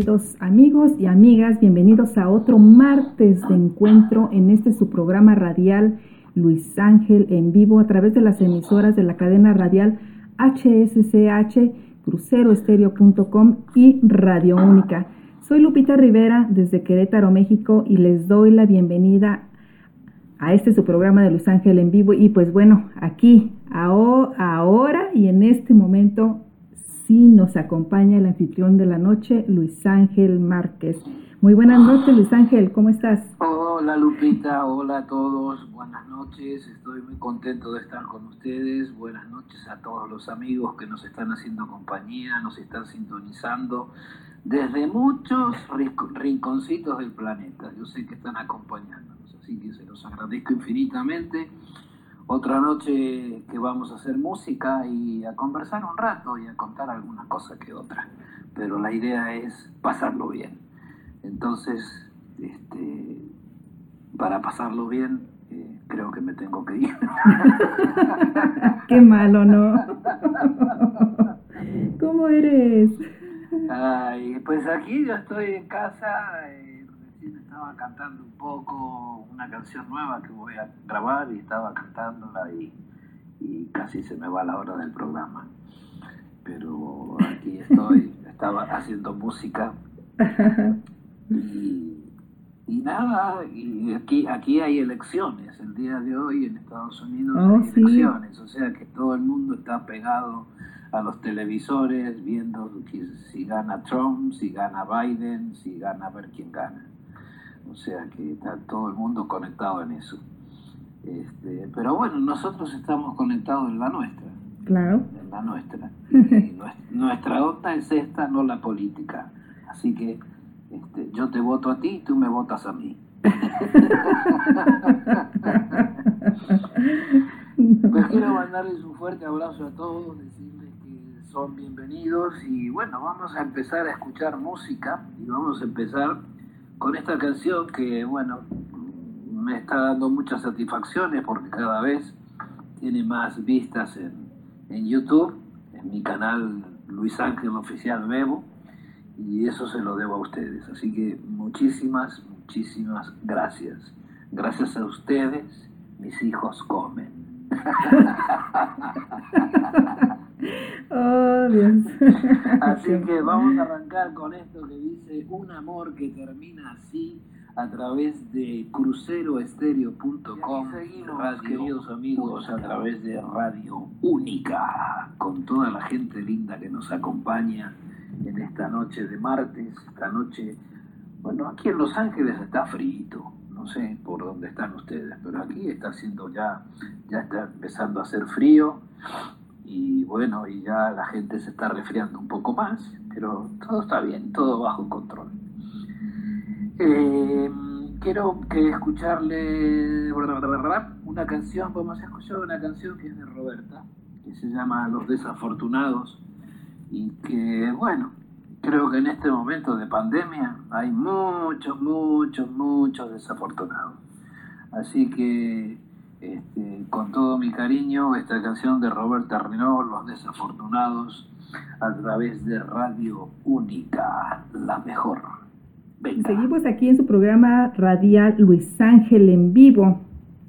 queridos amigos y amigas, bienvenidos a otro martes de encuentro en este su programa radial Luis Ángel en vivo a través de las emisoras de la cadena radial HSCH, cruceroestereo.com y Radio Única. Soy Lupita Rivera desde Querétaro, México y les doy la bienvenida a este su programa de Luis Ángel en vivo y pues bueno, aquí, ahora y en este momento sí nos acompaña el anfitrión de la noche, Luis Ángel Márquez. Muy buenas noches, Luis Ángel, ¿cómo estás? Hola Lupita, hola a todos, buenas noches, estoy muy contento de estar con ustedes, buenas noches a todos los amigos que nos están haciendo compañía, nos están sintonizando desde muchos rinconcitos del planeta, yo sé que están acompañándonos, así que se los agradezco infinitamente otra noche que vamos a hacer música y a conversar un rato y a contar alguna cosa que otra. Pero la idea es pasarlo bien. Entonces, este, para pasarlo bien, eh, creo que me tengo que ir. Qué malo, ¿no? ¿Cómo eres? Ay, pues aquí yo estoy en casa. Eh, estaba cantando un poco una canción nueva que voy a grabar y estaba cantándola y, casi se me va la hora del programa. Pero aquí estoy, estaba haciendo música y, nada, y aquí, aquí hay elecciones, el día de hoy en Estados Unidos oh, hay elecciones, o sea que todo el mundo está pegado a los televisores viendo si gana Trump, si gana Biden, si gana a ver quién gana. O sea que está todo el mundo conectado en eso. Este, pero bueno, nosotros estamos conectados en la nuestra. Claro. En la nuestra. nuestra onda es esta, no la política. Así que este, yo te voto a ti y tú me votas a mí. pues quiero mandarles un fuerte abrazo a todos, decirles que son bienvenidos y bueno, vamos a empezar a escuchar música y vamos a empezar con esta canción que, bueno, me está dando muchas satisfacciones porque cada vez tiene más vistas en, en YouTube, en mi canal Luis Ángel Oficial Bebo, y eso se lo debo a ustedes. Así que muchísimas, muchísimas gracias. Gracias a ustedes, mis hijos comen. Oh, Dios. Así que vamos a arrancar con esto que dice un amor que termina así a través de cruceroestereo.com. Seguimos, queridos amigos, a través de Radio Única, con toda la gente linda que nos acompaña en esta noche de martes, esta noche, bueno, aquí en Los Ángeles está frito, no sé por dónde están ustedes, pero aquí está haciendo ya, ya está empezando a hacer frío y bueno, y ya la gente se está resfriando un poco más, pero todo está bien, todo bajo control. Eh, quiero que escucharle una canción, vamos a escuchar una canción que es de Roberta, que se llama Los Desafortunados, y que bueno, creo que en este momento de pandemia hay muchos, muchos, muchos desafortunados. Así que este, con todo mi cariño, esta canción de Roberta Renault, Los Desafortunados, a través de Radio Única, la mejor. Seguimos aquí en su programa radial Luis Ángel en vivo.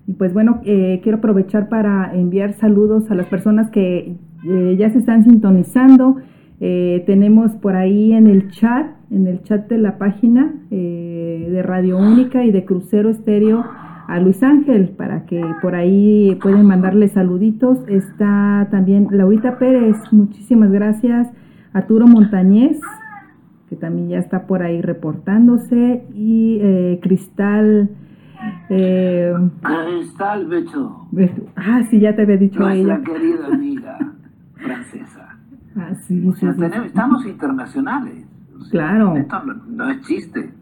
Y pues bueno, eh, quiero aprovechar para enviar saludos a las personas que eh, ya se están sintonizando. Eh, tenemos por ahí en el chat, en el chat de la página de Radio Única y de Crucero Estéreo a Luis Ángel para que por ahí pueden mandarle saluditos. Está también Laurita Pérez, muchísimas gracias. Arturo Montañez, que también ya está por ahí reportándose. Y eh, Cristal. Eh, Cristal Beto. Ah, sí, ya te había dicho Nuestra ella. querida amiga francesa. Ah, sí, estamos internacionales. Claro. Esto no es chiste.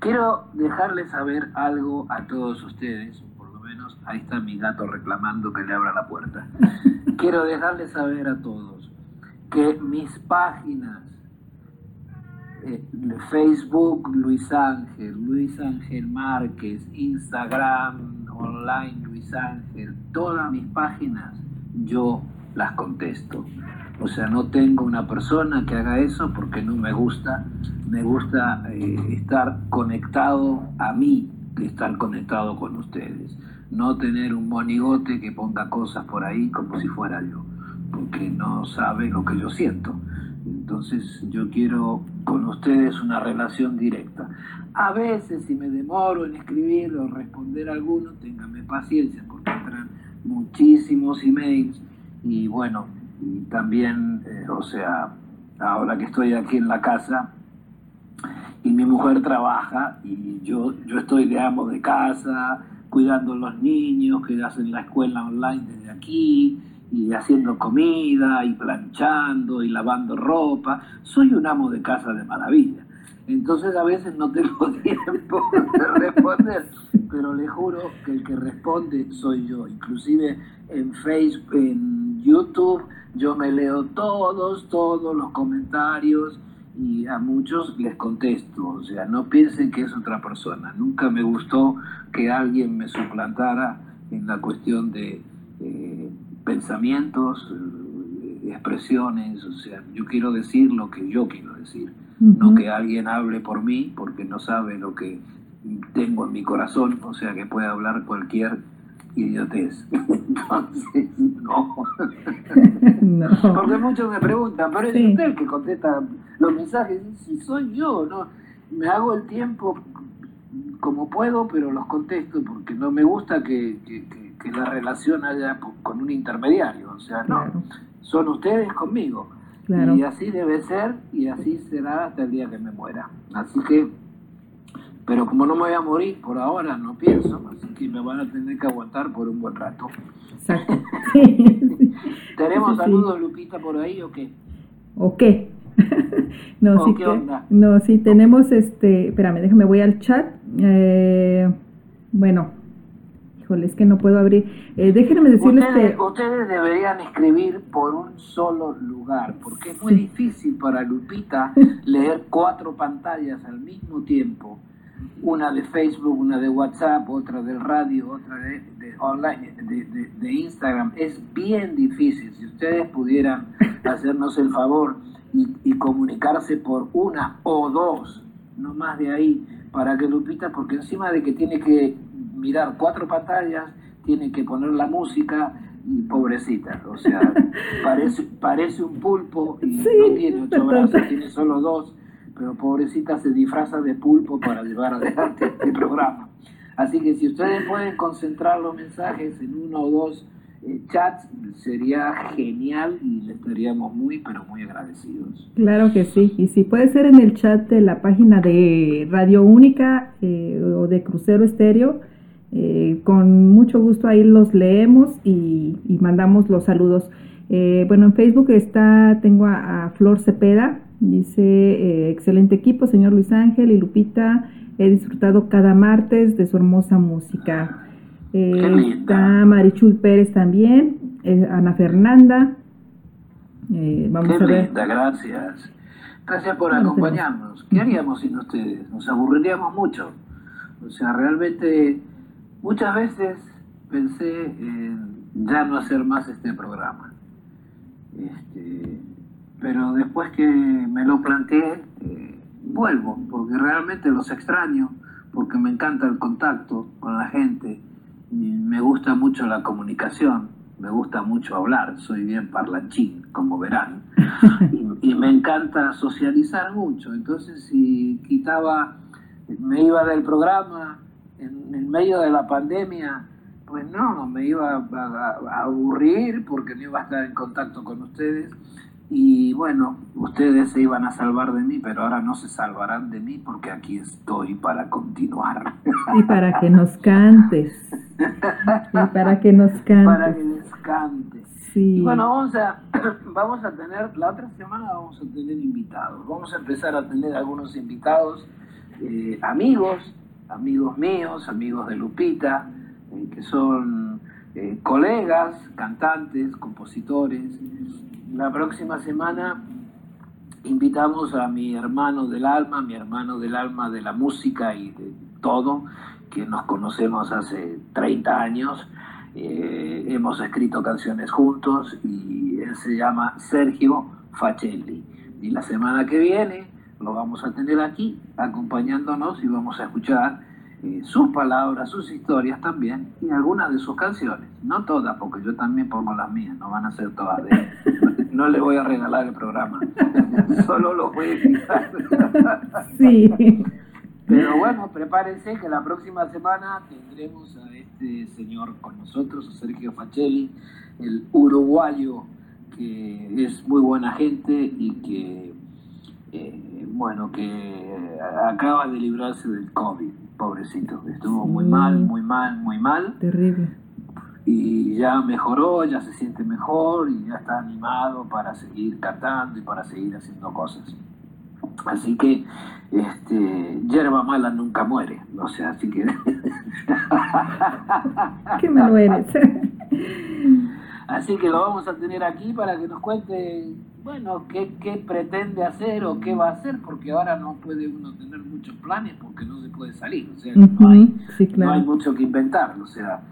Quiero dejarles saber algo a todos ustedes, por lo menos ahí está mi gato reclamando que le abra la puerta. Quiero dejarles saber a todos que mis páginas, eh, Facebook Luis Ángel, Luis Ángel Márquez, Instagram online Luis Ángel, todas mis páginas, yo las contesto. O sea, no tengo una persona que haga eso porque no me gusta me gusta eh, estar conectado a mí, estar conectado con ustedes. No tener un monigote que ponga cosas por ahí como si fuera yo, porque no sabe lo que yo siento. Entonces yo quiero con ustedes una relación directa. A veces si me demoro en escribir o responder a alguno, ténganme paciencia porque entran muchísimos emails y bueno, y también, eh, o sea, ahora que estoy aquí en la casa y mi mujer trabaja y yo, yo estoy de amo de casa, cuidando a los niños que hacen la escuela online desde aquí y haciendo comida y planchando y lavando ropa. Soy un amo de casa de maravilla. Entonces a veces no tengo tiempo de responder, pero le juro que el que responde soy yo. Inclusive en Facebook, en YouTube, yo me leo todos, todos los comentarios y a muchos les contesto. O sea, no piensen que es otra persona. Nunca me gustó que alguien me suplantara en la cuestión de eh, pensamientos, eh, expresiones. O sea, yo quiero decir lo que yo quiero decir no que alguien hable por mí porque no sabe lo que tengo en mi corazón, o sea que puede hablar cualquier idiotez. Entonces, no. Porque muchos me preguntan, pero es usted el que contesta los mensajes, si soy yo, no, me hago el tiempo como puedo, pero los contesto porque no me gusta que, la relación haya con un intermediario, o sea, no, son ustedes conmigo. Y así debe ser y así será hasta el día que me muera. Así que, pero como no me voy a morir por ahora, no pienso, así que me van a tener que aguantar por un buen rato. Exacto. ¿Tenemos saludos, Lupita, por ahí o qué? ¿O qué? no, sí, no, sí, tenemos este, espérame, déjame, voy al chat. Eh, bueno, es que no puedo abrir. Eh, déjenme decirles ustedes, que... Ustedes deberían escribir por un solo lugar, porque es muy difícil para Lupita leer cuatro pantallas al mismo tiempo. Una de Facebook, una de WhatsApp, otra del radio, otra de, online, de, Instagram. Es bien difícil. Si ustedes pudieran hacernos el favor y, y comunicarse por una o dos, no más de ahí, para que Lupita, porque encima de que tiene que mirar cuatro pantallas, tiene que poner la música y pobrecita, o sea, parece, parece un pulpo y no tiene ocho brazos, tiene solo dos, pero pobrecita se disfraza de pulpo para llevar adelante este programa. Así que si ustedes pueden concentrar los mensajes en uno o dos eh, chats, sería genial y le estaríamos muy, pero muy agradecidos. Claro que sí, y si puede ser en el chat de la página de Radio Única eh, o de Crucero Estéreo, eh, con mucho gusto ahí los leemos y, mandamos los saludos. Eh, bueno, en Facebook está, tengo a, Flor Cepeda, dice, eh, excelente equipo, señor Luis Ángel y Lupita, he disfrutado cada martes de su hermosa música. está Marichuy Pérez también, Ana Fernanda. vamos a ver. gracias. Gracias por acompañarnos. ¿Qué haríamos sin ustedes? Nos aburriríamos mucho. O sea, realmente Muchas veces pensé en ya no hacer más este programa. Este, pero después que me lo planteé, eh, vuelvo, porque realmente los extraño, porque me encanta el contacto con la gente, y me gusta mucho la comunicación, me gusta mucho hablar, soy bien parlanchín, como verán, y, y me encanta socializar mucho. Entonces, si quitaba, me iba del programa, en, el medio de la pandemia, pues no, me iba a, aburrir porque no iba a estar en contacto con ustedes. Y bueno, ustedes se iban a salvar de mí, pero ahora no se salvarán de mí porque aquí estoy para continuar. Y para que nos cantes. Y para que nos cantes. Para que les cantes. Sí. bueno, vamos a, vamos a tener, la otra semana vamos a tener invitados. Vamos a empezar a tener algunos invitados, eh, amigos, amigos míos, amigos de Lupita, eh, que son eh, colegas, cantantes, compositores. La próxima semana invitamos a mi hermano del alma, mi hermano del alma de la música y de todo, que nos conocemos hace 30 años. Eh, hemos escrito canciones juntos y él se llama Sergio Facelli. Y la semana que viene lo vamos a tener aquí acompañándonos y vamos a escuchar eh, sus palabras, sus historias también y algunas de sus canciones. No todas, porque yo también pongo las mías, no van a ser todas de él. No le voy a regalar el programa, solo lo voy a explicar. sí. Pero bueno, prepárense que la próxima semana tendremos a este señor con nosotros, a Sergio Facelli, el uruguayo que es muy buena gente y que, eh, bueno, que acaba de librarse del COVID, pobrecito. Estuvo muy mal, muy mal, muy mal. Terrible. Y ya mejoró, ya se siente mejor y ya está animado para seguir cantando y para seguir haciendo cosas. Así que, este, hierba mala nunca muere, o sea, así que... ¿Qué malo eres? Así que lo vamos a tener aquí para que nos cuente, bueno, qué, qué, pretende hacer o qué va a hacer, porque ahora no puede uno tener muchos planes porque no se puede salir, o sea, no, hay, no hay mucho que inventar, o sea,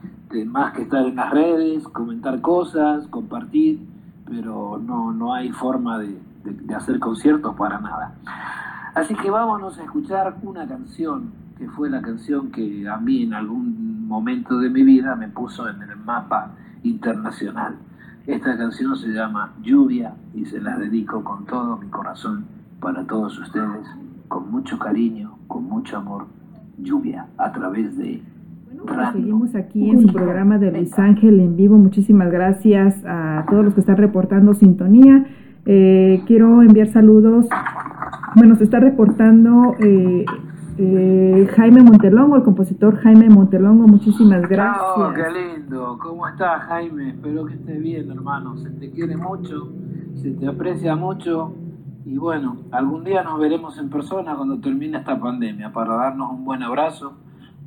más que estar en las redes, comentar cosas, compartir, pero no, no hay forma de, de hacer conciertos para nada. Así que vámonos a escuchar una canción, que fue la canción que a mí en algún momento de mi vida me puso en el mapa internacional. Esta canción se llama Lluvia y se la dedico con todo mi corazón para todos ustedes, con mucho cariño, con mucho amor. Lluvia a través de bueno, seguimos aquí en su programa de Luis Ángel en vivo. Muchísimas gracias a todos los que están reportando sintonía. Eh, quiero enviar saludos. Bueno, se está reportando eh, eh, Jaime Montelongo, el compositor Jaime Montelongo, muchísimas gracias. Oh, qué lindo. ¿Cómo estás, Jaime? Espero que estés bien, hermano. Se te quiere mucho, se te aprecia mucho. Y bueno, algún día nos veremos en persona cuando termine esta pandemia para darnos un buen abrazo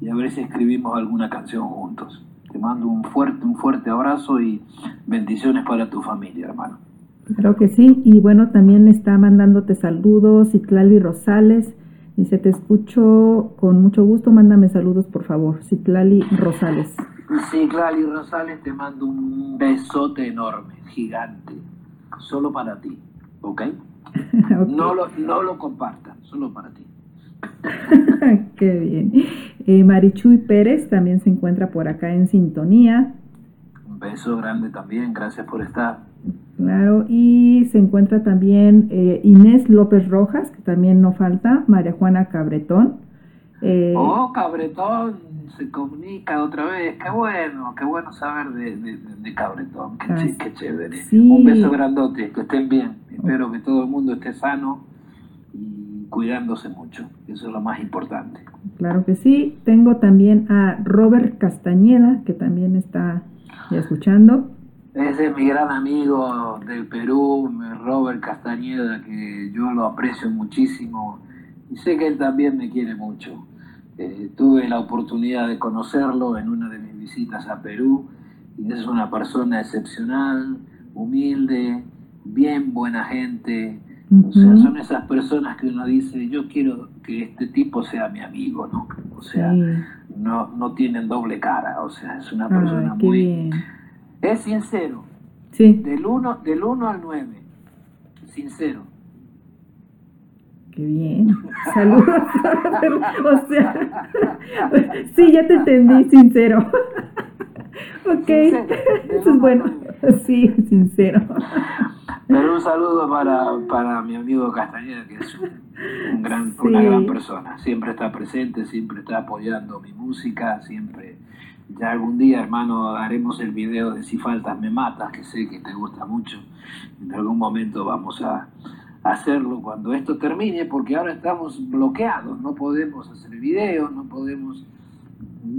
y a ver si escribimos alguna canción juntos. Te mando un fuerte, un fuerte abrazo y bendiciones para tu familia, hermano. Claro que sí. Y bueno, también está mandándote saludos Citlali Rosales. Dice, te escucho con mucho gusto, mándame saludos por favor. Citlali Rosales. Citlali Rosales, te mando un besote enorme, gigante, solo para ti, ¿ok? No, lo, no lo compartan, solo para ti. Qué bien. Eh, Marichuy Pérez también se encuentra por acá en sintonía. Un beso grande también, gracias por estar. Claro, y se encuentra también eh, Inés López Rojas, que también no falta, María Juana Cabretón. Eh, oh, Cabretón se comunica otra vez, qué bueno, qué bueno saber de, de, Cabretón, qué, chévere. Un beso grandote, que estén bien, espero que todo el mundo esté sano cuidándose mucho, eso es lo más importante. Claro que sí, tengo también a Robert Castañeda, que también está escuchando. Ese es mi gran amigo del Perú, Robert Castañeda, que yo lo aprecio muchísimo y sé que él también me quiere mucho. Eh, tuve la oportunidad de conocerlo en una de mis visitas a Perú y es una persona excepcional, humilde, bien buena gente. O sea, son esas personas que uno dice, yo quiero que este tipo sea mi amigo, ¿no? O sea, no, no tienen doble cara, o sea, es una persona muy... Es sincero. Sí. Del 1 del uno al 9. Sincero. Qué bien. Saludos. o sea, sí, ya te entendí, sincero. ok. Eso es bueno. Sí, sincero. Pero un saludo para, para mi amigo Castañeda, que es un, gran, una gran persona. Siempre está presente, siempre está apoyando mi música, siempre ya algún día, hermano, haremos el video de Si faltas me matas, que sé que te gusta mucho. En algún momento vamos a hacerlo cuando esto termine, porque ahora estamos bloqueados, no podemos hacer videos, no podemos...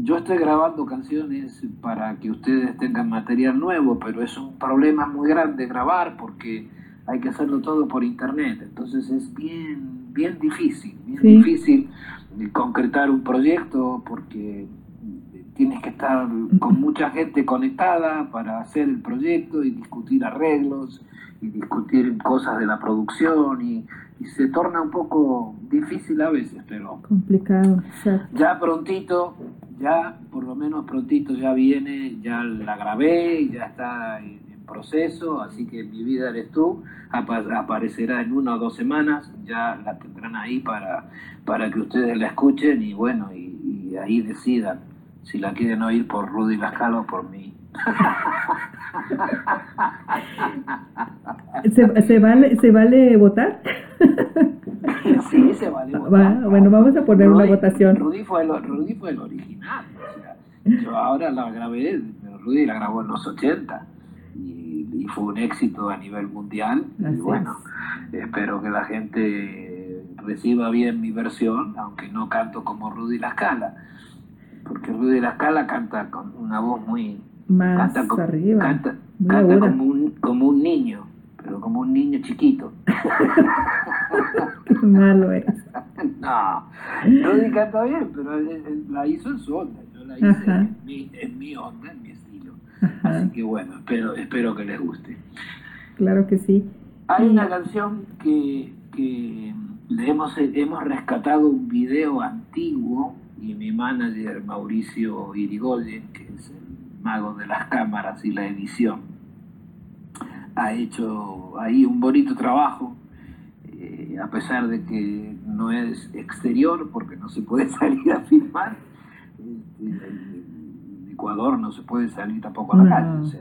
Yo estoy grabando canciones para que ustedes tengan material nuevo, pero es un problema muy grande grabar porque hay que hacerlo todo por internet, entonces es bien, bien difícil, bien difícil concretar un proyecto porque tienes que estar con mucha gente conectada para hacer el proyecto y discutir arreglos y discutir cosas de la producción y, se torna un poco difícil a veces, pero complicado. Ya prontito, ya por lo menos prontito ya viene, ya la grabé, ya está en proceso, así que mi vida eres tú aparecerá en una o dos semanas, ya la tendrán ahí para, para que ustedes la escuchen y bueno, y, ahí decidan si la quieren oír por Rudy Lascalo o por mí. ¿Se, vale, ¿Se vale votar? sí, se vale votar. bueno, vamos a poner una votación. Rudy fue, el, Rudy fue el original. yo ahora la grabé, pero Rudy la grabó en los 80 y, fue un éxito a nivel mundial. y bueno, espero que la gente reciba bien mi versión, aunque no canto como Rudy La Scala, porque Rudy La Scala canta con una voz muy... Más canta arriba. Canta, como, un, como un niño, pero como un niño chiquito. Qué malo es. No, Rudy canta bien, pero la hizo en su onda. Yo la hice en mi, en mi onda, en mi Así que bueno, espero, espero que les guste. Claro que sí. Hay una canción que, que le hemos, hemos rescatado un video antiguo y mi manager Mauricio Irigoyen, que mago de las cámaras y la edición, ha hecho ahí un bonito trabajo, eh, a pesar de que no es exterior porque no se puede salir a filmar. Este, Ecuador no se puede salir tampoco a la calle.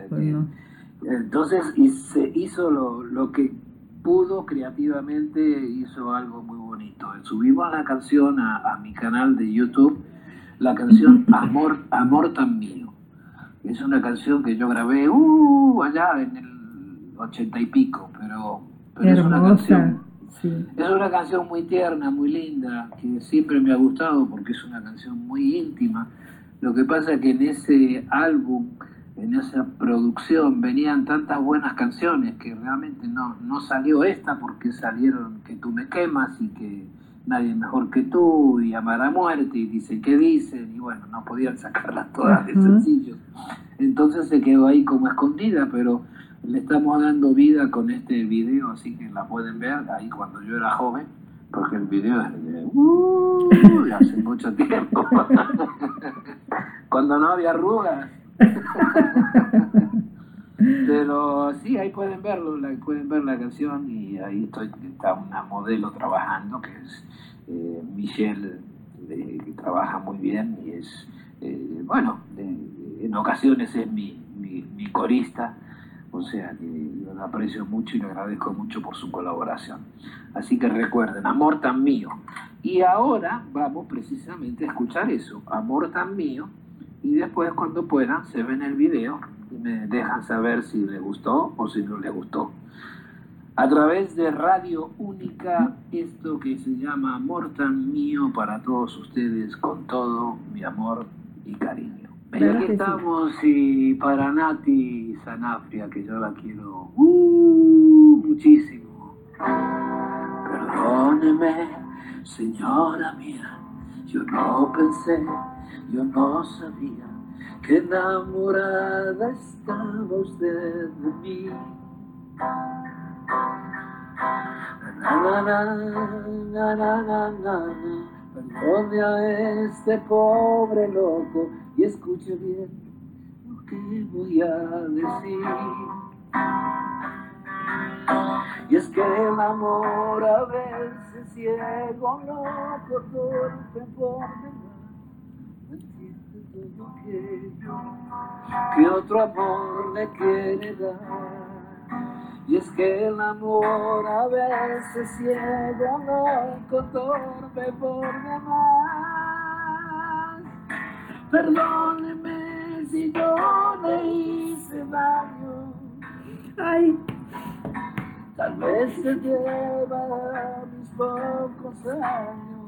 Pues entonces y se hizo lo, que pudo creativamente, hizo algo muy bonito. Subimos la canción a, mi canal de YouTube, la canción Amor, Amor tan mío. Es una canción que yo grabé uh, allá en el ochenta y pico, pero, es una canción. Es una canción muy tierna, muy linda, que siempre me ha gustado porque es una canción muy íntima lo que pasa es que en ese álbum, en esa producción, venían tantas buenas canciones que realmente no, no salió esta porque salieron Que tú me quemas y que nadie mejor que tú y Amar a muerte y dice que dicen y bueno, no podían sacarlas todas de sencillos. Entonces se quedó ahí como escondida, pero le estamos dando vida con este video, así que la pueden ver ahí cuando yo era joven porque el video es de uh, hace mucho tiempo, cuando no había arrugas. Pero sí, ahí pueden verlo, pueden ver la canción y ahí estoy, está una modelo trabajando que es eh, Michelle, que trabaja muy bien y es, eh, bueno, en ocasiones es mi, mi, corista o sea que lo aprecio mucho y le agradezco mucho por su colaboración. Así que recuerden, amor tan mío. Y ahora vamos precisamente a escuchar eso, amor tan mío. Y después cuando puedan se ven el video y me dejan saber si les gustó o si no les gustó. A través de Radio Única, esto que se llama Amor tan mío para todos ustedes, con todo mi amor y cariño. Y aquí estamos y para Nati Sanafria, que yo la quiero uh, muchísimo. Perdóneme, señora mía, yo no pensé, yo no sabía que enamorada estaba usted de mí. Perdone a este pobre loco y escuche bien lo que voy a decir. Y es que el amor a veces ciego, loco, torpe por demás, no entiende todo que otro amor le quiere dar. Y es que el amor a veces ciego, loco, torpe por demás. Perdóneme si yo le hice daño. Ay, tal vez se lleva mis pocos años.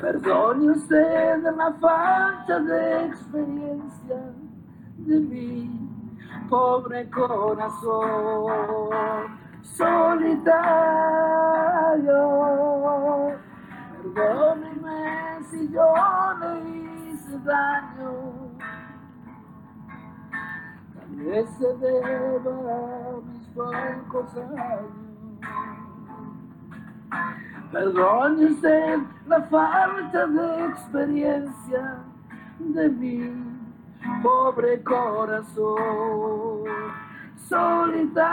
Perdone usted la falta de experiencia de mí pobre corazón solitario. Perdóneme si yo le hice daño. Tal vez se deba a mis pocos años. Perdone usted la falta de experiencia de mí pobre corazón solitario.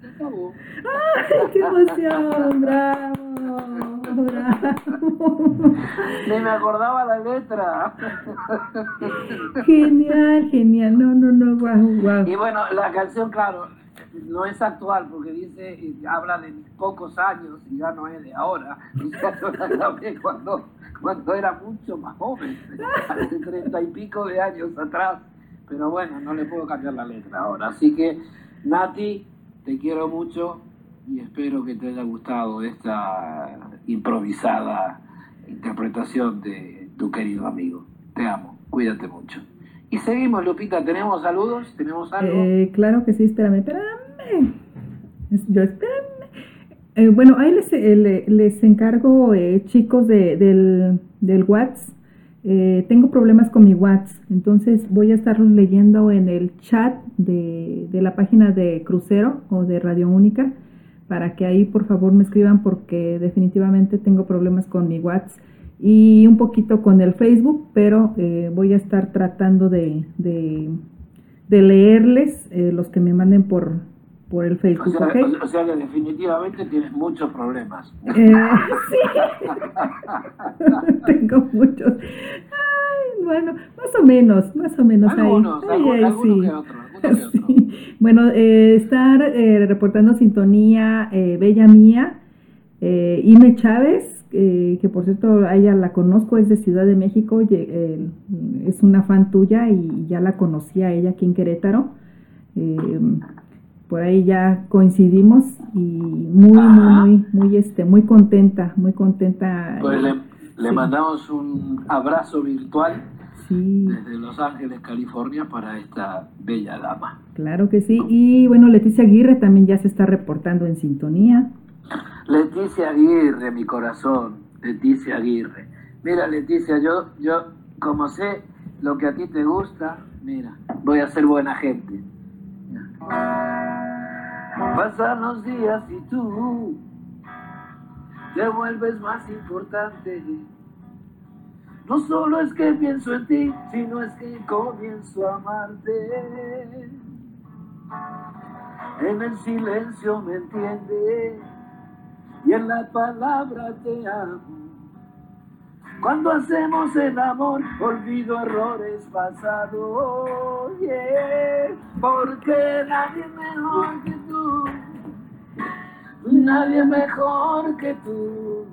Se acabó. ¡Ay, qué emoción! ¡Bravo! Ni me acordaba la letra. Genial, genial. No, no, no, guau, guau. Y bueno, la canción, claro, no es actual porque dice, habla de pocos años y ya no es de ahora. Y ya yo la grabé cuando, cuando era mucho más joven, hace treinta y pico de años atrás. Pero bueno, no le puedo cambiar la letra ahora. Así que, Nati, te quiero mucho y espero que te haya gustado esta improvisada interpretación de tu querido amigo. Te amo, cuídate mucho. Y seguimos, Lupita, ¿tenemos saludos? ¿Tenemos algo? Eh, claro que sí, espérame, espérame. Es- Yo, espérame. Eh, bueno, ahí les, eh, le- les encargo, eh, chicos, de, del, del WhatsApp. Eh, tengo problemas con mi WhatsApp, entonces voy a estarlos leyendo en el chat de, de la página de Crucero o de Radio Única para que ahí por favor me escriban porque definitivamente tengo problemas con mi WhatsApp y un poquito con el Facebook, pero eh, voy a estar tratando de, de, de leerles eh, los que me manden por, por el Facebook, o sea- o sea que definitivamente tienes muchos problemas. Eh, sí, tengo muchos. Ay, bueno, más o menos, más o menos Algunos, ahí. algu- Ay, ay, algunos sí. que otros. Sí. Bueno, eh, estar eh, reportando sintonía eh, Bella Mía, eh, Ime Chávez, eh, que por cierto a ella la conozco, es de Ciudad de México, es una fan tuya y ya la conocí a ella aquí en Querétaro. Por ahí ya coincidimos y muy, Ajá. muy, muy, muy, este, muy contenta, muy contenta. Pues le, le Sí. mandamos un abrazo virtual Sí. desde Los Ángeles, California, para esta bella dama. Claro que sí. Y bueno, Leticia Aguirre también ya se está reportando en sintonía. Leticia Aguirre, mi corazón, Leticia Aguirre. Mira, Leticia, yo, yo, como sé lo que a ti te gusta, mira, voy a ser buena gente. Pasan los días y tú te vuelves más importante. No solo es que pienso en ti, sino es que comienzo a amarte. En el silencio me entiendes y en la palabra te amo. Cuando hacemos el amor, olvido errores pasados, porque nadie mejor que tú, nadie mejor que tú,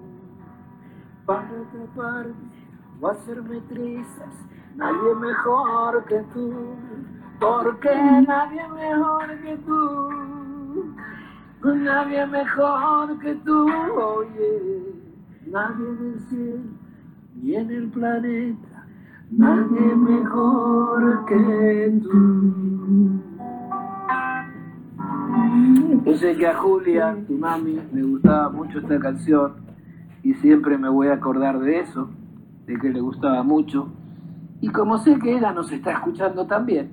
para atraparme o hacerme trizas, nadie mejor que tú, porque nadie mejor que tú. Nadie mejor que tú, oye, nadie del cielo ni en el planeta, nadie mejor que tú. Yo sé que a Julia, tu mami, le gustaba mucho esta canción y siempre me voy a acordar de eso, de que le gustaba mucho. Y como sé que ella nos está escuchando también,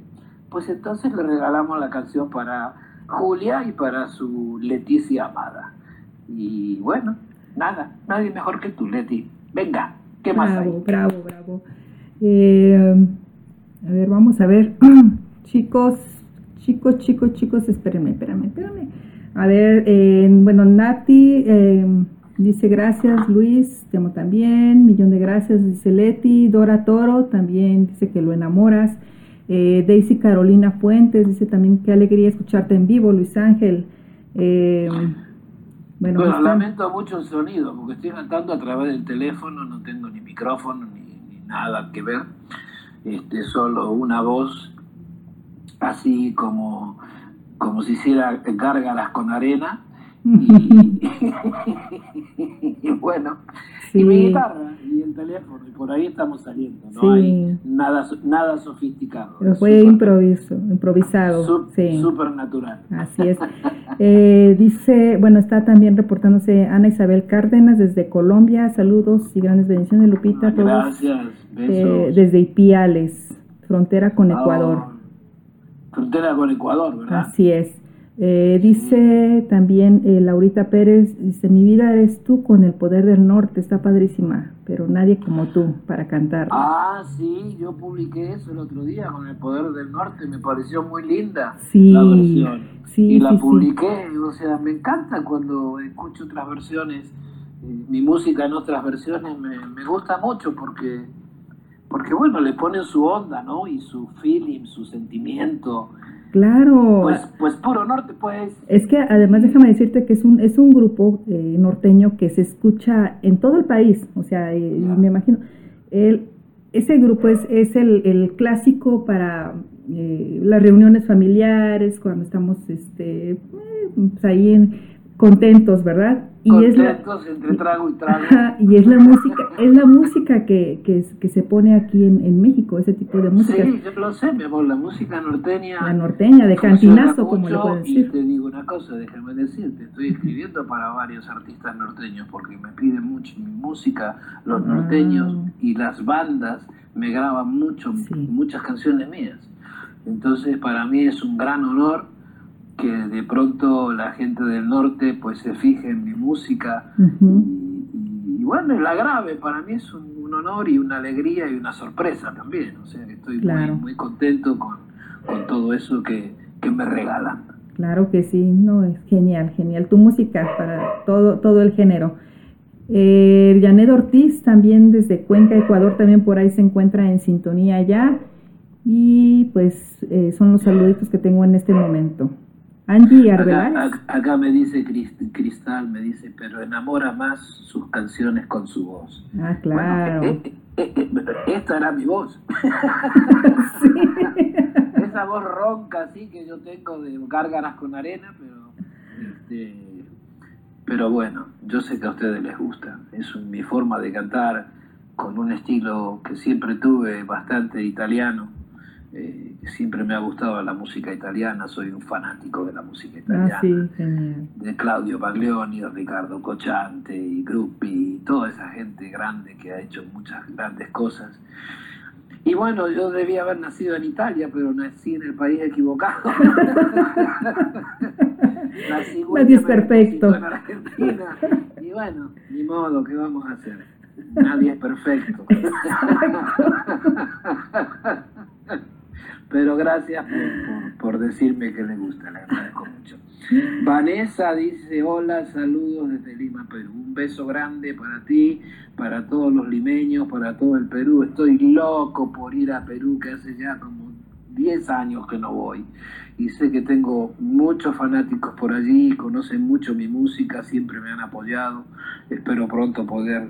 pues entonces le regalamos la canción para Julia y para su Leticia amada. Y bueno, nada, nadie mejor que tú, Leti. Venga, ¿qué más hay? bravo, bravo. Eh, a ver, vamos a ver. chicos, chicos, chicos, chicos, espérenme, espérenme, espérenme. A ver, eh, bueno, Nati eh, dice gracias, Luis, te amo también. Millón de gracias, dice Leti. Dora Toro también dice que lo enamoras. Eh, Daisy Carolina Fuentes dice también qué alegría escucharte en vivo, Luis Ángel. Eh, bueno, lamento mucho el sonido, porque estoy cantando a través del teléfono, no tengo ni micrófono ni, ni nada que ver, este, solo una voz, así como, como si hiciera gárgaras con arena. Y, bueno, y mi guitarra y el teléfono, y por ahí estamos saliendo, no Sí. hay nada, nada sofisticado. Pero fue improviso, improvisado. sí. súper natural. Así es. Eh, dice, bueno, está también reportándose Ana Isabel Cárdenas desde Colombia. Saludos y grandes bendiciones, Lupita, a todos. Gracias, besos. Eh, desde Ipiales, frontera con Ah, Ecuador. frontera con Ecuador, ¿verdad? Así es. Eh, dice también eh, Laurita Pérez, dice, mi vida eres tú con el poder del norte, está padrísima, pero nadie como tú para cantar. Ah, sí, yo publiqué eso el otro día con el poder del norte, me pareció muy linda sí, la versión. Sí, y la sí, publiqué, o sea, me encanta cuando escucho otras versiones, eh, mi música en otras versiones me, me gusta mucho porque, porque, bueno, le ponen su onda, ¿no? Y su feeling, su sentimiento. Claro. Pues, pues puro norte, pues. Es que además déjame decirte que es un, es un grupo eh, norteño que se escucha en todo el país, o sea, eh, me imagino, el, ese grupo es, es el, el clásico para eh, las reuniones familiares, cuando estamos este, pues ahí en, contentos, ¿verdad? Y es la, Contentos entre trago y trago. Ajá, y es la música, es la música que, que, que se pone aquí en, en México, ese tipo de música, Sí, yo lo sé, mi amor, la música norteña. la norteña, de cantinazo, como mucho, pueden Y decir. te digo una cosa, déjame decirte, estoy escribiendo para varios artistas norteños porque me piden mucho mi música, los Ah. norteños y las bandas me graban mucho, Sí. muchas canciones mías. Entonces para mí es un gran honor que de pronto la gente del norte pues se fije en mi música Ujú. y, y bueno, y la grave, para mí es un, un honor y una alegría y una sorpresa también. O sea que estoy Claro. muy, muy contento con, con todo eso que, que me regalan. Claro que sí, no, es genial, genial. Tu música para todo, todo el género. Eh, Janet Ortiz también desde Cuenca, Ecuador, también por ahí se encuentra en sintonía ya. Y pues eh, son los saluditos que tengo en este momento. Angie Arbeláez. Acá, me dice Crist- Cristal, me dice, pero enamora más sus canciones con su voz. Ah, claro. Bueno, eh, eh, eh, esta era mi voz. Sí. Esa voz ronca así que yo tengo de gárgaras con arena, pero este, pero bueno, yo sé que a ustedes les gusta. Es mi forma de cantar con un estilo que siempre tuve bastante italiano. Eh, siempre me ha gustado la música italiana, soy un fanático de la música italiana. Ah, sí, genial. De Claudio Baglioni, de Ricardo Cocciante y Gruppi, y toda esa gente grande que ha hecho muchas grandes cosas. Y bueno, yo debía haber nacido en Italia, pero nací en el país equivocado. nací es perfecto. en Argentina. Y bueno, ni modo, ¿qué vamos a hacer? Nadie es perfecto. Pero gracias por, por- decirme que le gusta, le agradezco mucho. Vanessa dice, hola, saludos desde Lima, Perú. Un beso grande para ti, para todos los limeños, para todo el Perú. Estoy loco por ir a Perú, que hace ya como 10 años que no voy. Y sé que tengo muchos fanáticos por allí, conocen mucho mi música, siempre me han apoyado. Espero pronto poder,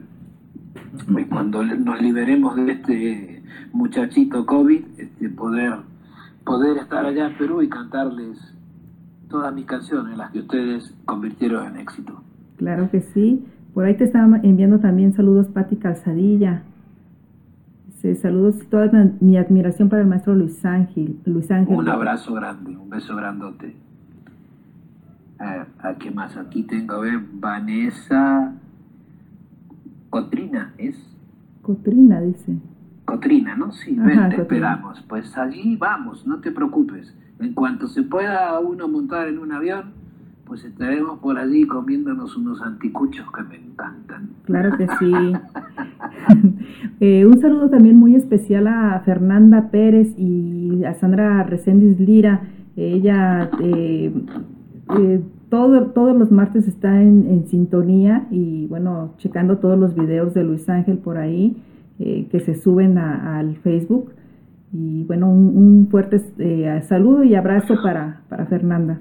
eh, cuando nos liberemos de este muchachito COVID, este, poder, poder estar allá en Perú y cantarles todas mis canciones, las que ustedes convirtieron en éxito. Claro que sí. Por ahí te estaba enviando también saludos Pati Calzadilla. Dice, saludos, toda mi, mi admiración para el maestro Luis Ángel. Luis Ángel. Un abrazo grande, un beso grandote. A, a qué más? Aquí tengo, a ver, Vanessa Cotrina, ¿es? Cotrina, dice. Cotrina, ¿no? Sí, Ajá, ven, te Cotrina. esperamos. Pues allí vamos, no te preocupes. En cuanto se pueda uno montar en un avión, pues estaremos por allí comiéndonos unos anticuchos que me encantan. Claro que sí. Eh, un saludo también muy especial a Fernanda Pérez y a Sandra Reséndiz Lira. Ella eh, eh, todo, todos los martes está en, en sintonía y bueno, checando todos los videos de Luis Ángel por ahí eh, que se suben a- al Facebook. Y bueno, un, un fuerte eh, saludo y abrazo para, para Fernanda.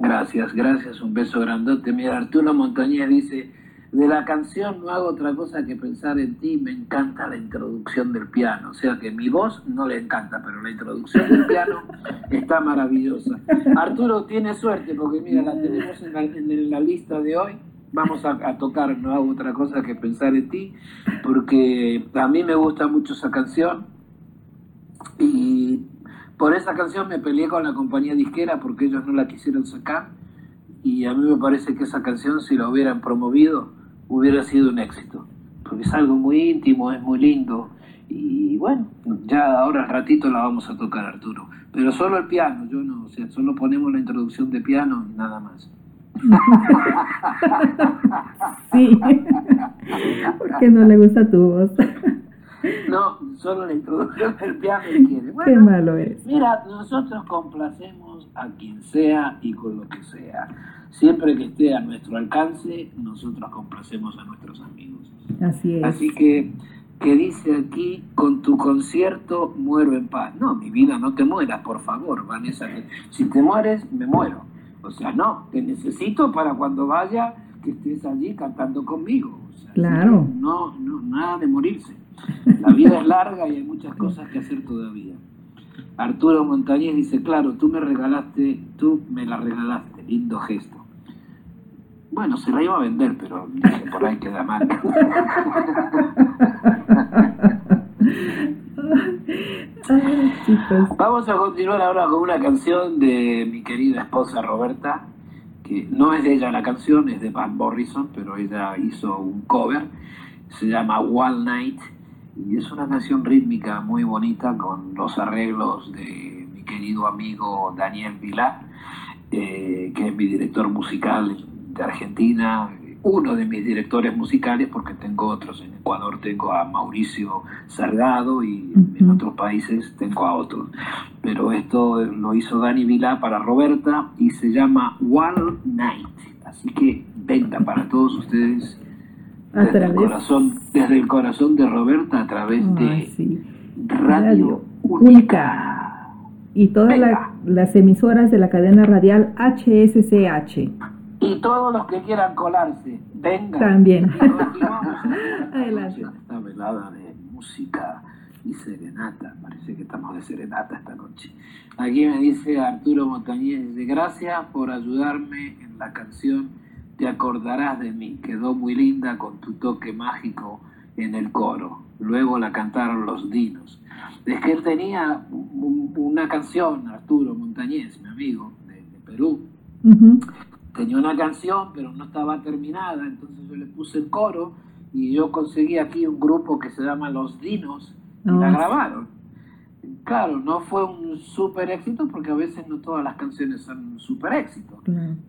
Gracias, gracias, un beso grandote. Mira, Arturo Montañez dice, de la canción no hago otra cosa que pensar en ti, me encanta la introducción del piano. O sea que mi voz no le encanta, pero la introducción del piano está maravillosa. Arturo tiene suerte porque mira, la tenemos en la, en la lista de hoy. Vamos a, a tocar, no hago otra cosa que pensar en ti, porque a mí me gusta mucho esa canción y por esa canción me peleé con la compañía disquera porque ellos no la quisieron sacar y a mí me parece que esa canción si la hubieran promovido hubiera sido un éxito porque es algo muy íntimo, es muy lindo Y bueno, ya ahora al ratito la vamos a tocar, Arturo. Pero solo el piano, yo no, o sea, solo ponemos la introducción de piano y nada más. sí, porque no le gusta tu voz. No, solo la introducción del piano quiere. Qué malo es. Mira, nosotros complacemos a quien sea y con lo que sea. Siempre que esté a nuestro alcance, nosotros complacemos a nuestros amigos. Así es. Así que, que dice aquí, con tu concierto muero en paz. No, mi vida, no te mueras, por favor, Vanessa. Si te mueres, me muero. O sea, no, te necesito para cuando vaya que estés allí cantando conmigo. claro. No, no, nada de morirse. La vida es larga y hay muchas cosas que hacer todavía. Arturo Montañez dice, claro, tú me regalaste, tú me la regalaste, lindo gesto. Bueno, se la iba a vender, pero por ahí queda mal. Vamos a continuar ahora con una canción de mi querida esposa Roberta, que no es de ella la canción, es de Van Morrison, pero ella hizo un cover, se llama One Night, y es una canción rítmica muy bonita con los arreglos de mi querido amigo Daniel Vilá, eh, que es mi director musical de Argentina, uno de mis directores musicales, porque tengo otros. En Ecuador tengo a Mauricio Salgado y en otros países tengo a otros. Pero esto lo hizo Dani Vilá para Roberta y se llama One Night. Así que venga para todos ustedes desde, el corazón, desde el corazón de Roberta a través de Radio, Única. Y todas las emisoras de la cadena radial HSCH. Y todos los que quieran colarse, vengan. También. Adelante. Esta velada de música y serenata. Parece que estamos de serenata esta noche. Aquí me dice Arturo Montañez, dice, gracias por ayudarme en la canción Te acordarás de mí. Quedó muy linda con tu toque mágico en el coro. Luego la cantaron los dinos. Es que él tenía una canción, Arturo Montañez, mi amigo, de, Perú, tenía una canción, pero no estaba terminada, entonces yo le puse el coro y yo conseguí aquí un grupo que se llama Los Dinos y la ah, grabaron. Claro, no fue un super éxito porque a veces no todas las canciones son un super éxito,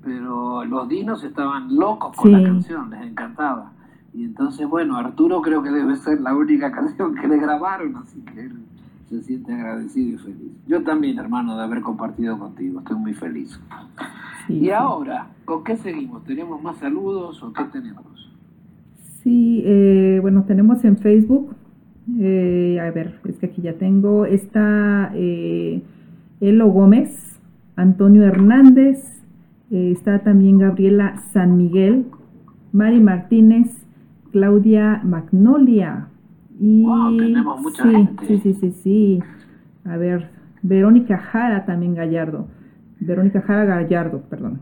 pero los Dinos estaban locos con la canción, les encantaba. Y entonces, bueno, Arturo creo que debe ser la única canción que le grabaron, así que él se siente agradecido y feliz. Yo también, hermano, de haber compartido contigo, estoy muy feliz y ahora, ¿con qué seguimos? ¿Tenemos más saludos o qué tenemos? Sí, eh, bueno, tenemos en Facebook, eh, a ver, es que aquí ya tengo, está eh, Elo Gómez, Antonio Hernández, está también Gabriela San Miguel, Mari Martínez, Claudia Magnolia. Y tenemos mucha sí, gente. sí, sí, sí, sí. A ver, Verónica Jara también Gallardo. Verónica Jara Gallardo, perdón.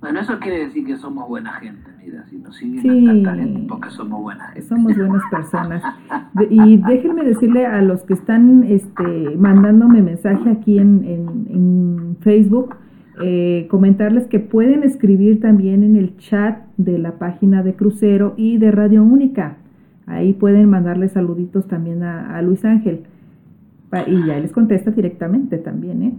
Bueno, eso quiere decir que somos buena gente, si nos siguen sí, porque somos buenas gente. Somos buenas personas. y déjenme decirle a los que están este, mandándome mensaje aquí en, en, Facebook, eh, comentarles que pueden escribir también en el chat de la página de Crucero y de Radio Única. Ahí pueden mandarle saluditos también a Luis Ángel. Y ya les contesta directamente también, ¿eh?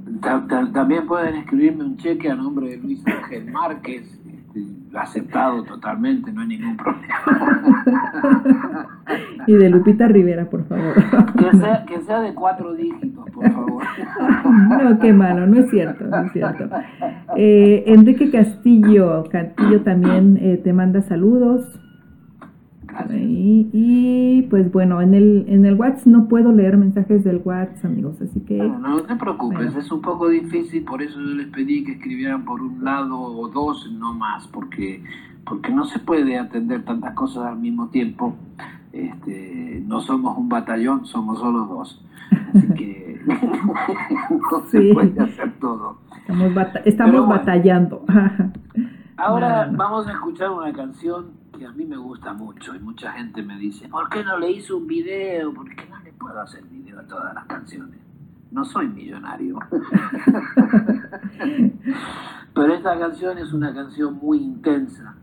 También pueden escribirme un cheque a nombre de Luis Ángel Márquez, este, aceptado totalmente, no hay ningún problema. y de Lupita Rivera, por favor. Que sea, que sea de cuatro dígitos, por favor. No, qué malo, no es cierto, no es cierto. Eh, Enrique Castillo, Castillo también eh, te manda saludos. Y, pues bueno, en el, en el WhatsApp no puedo leer mensajes del WhatsApp, amigos, así que... No, no te preocupes, es un poco difícil, por eso yo les pedí que escribieran por un lado o dos, no más, porque, porque no se puede atender tantas cosas al mismo tiempo. Este, no somos un batallón, somos solo dos. Así que no se puede hacer todo. Estamos, batallando. Ahora vamos a escuchar una canción a mí me gusta mucho y mucha gente me dice, ¿por qué no le hizo un video? ¿Por qué no le puedo hacer video a todas las canciones? No soy millonario. Pero esta canción es una canción muy intensa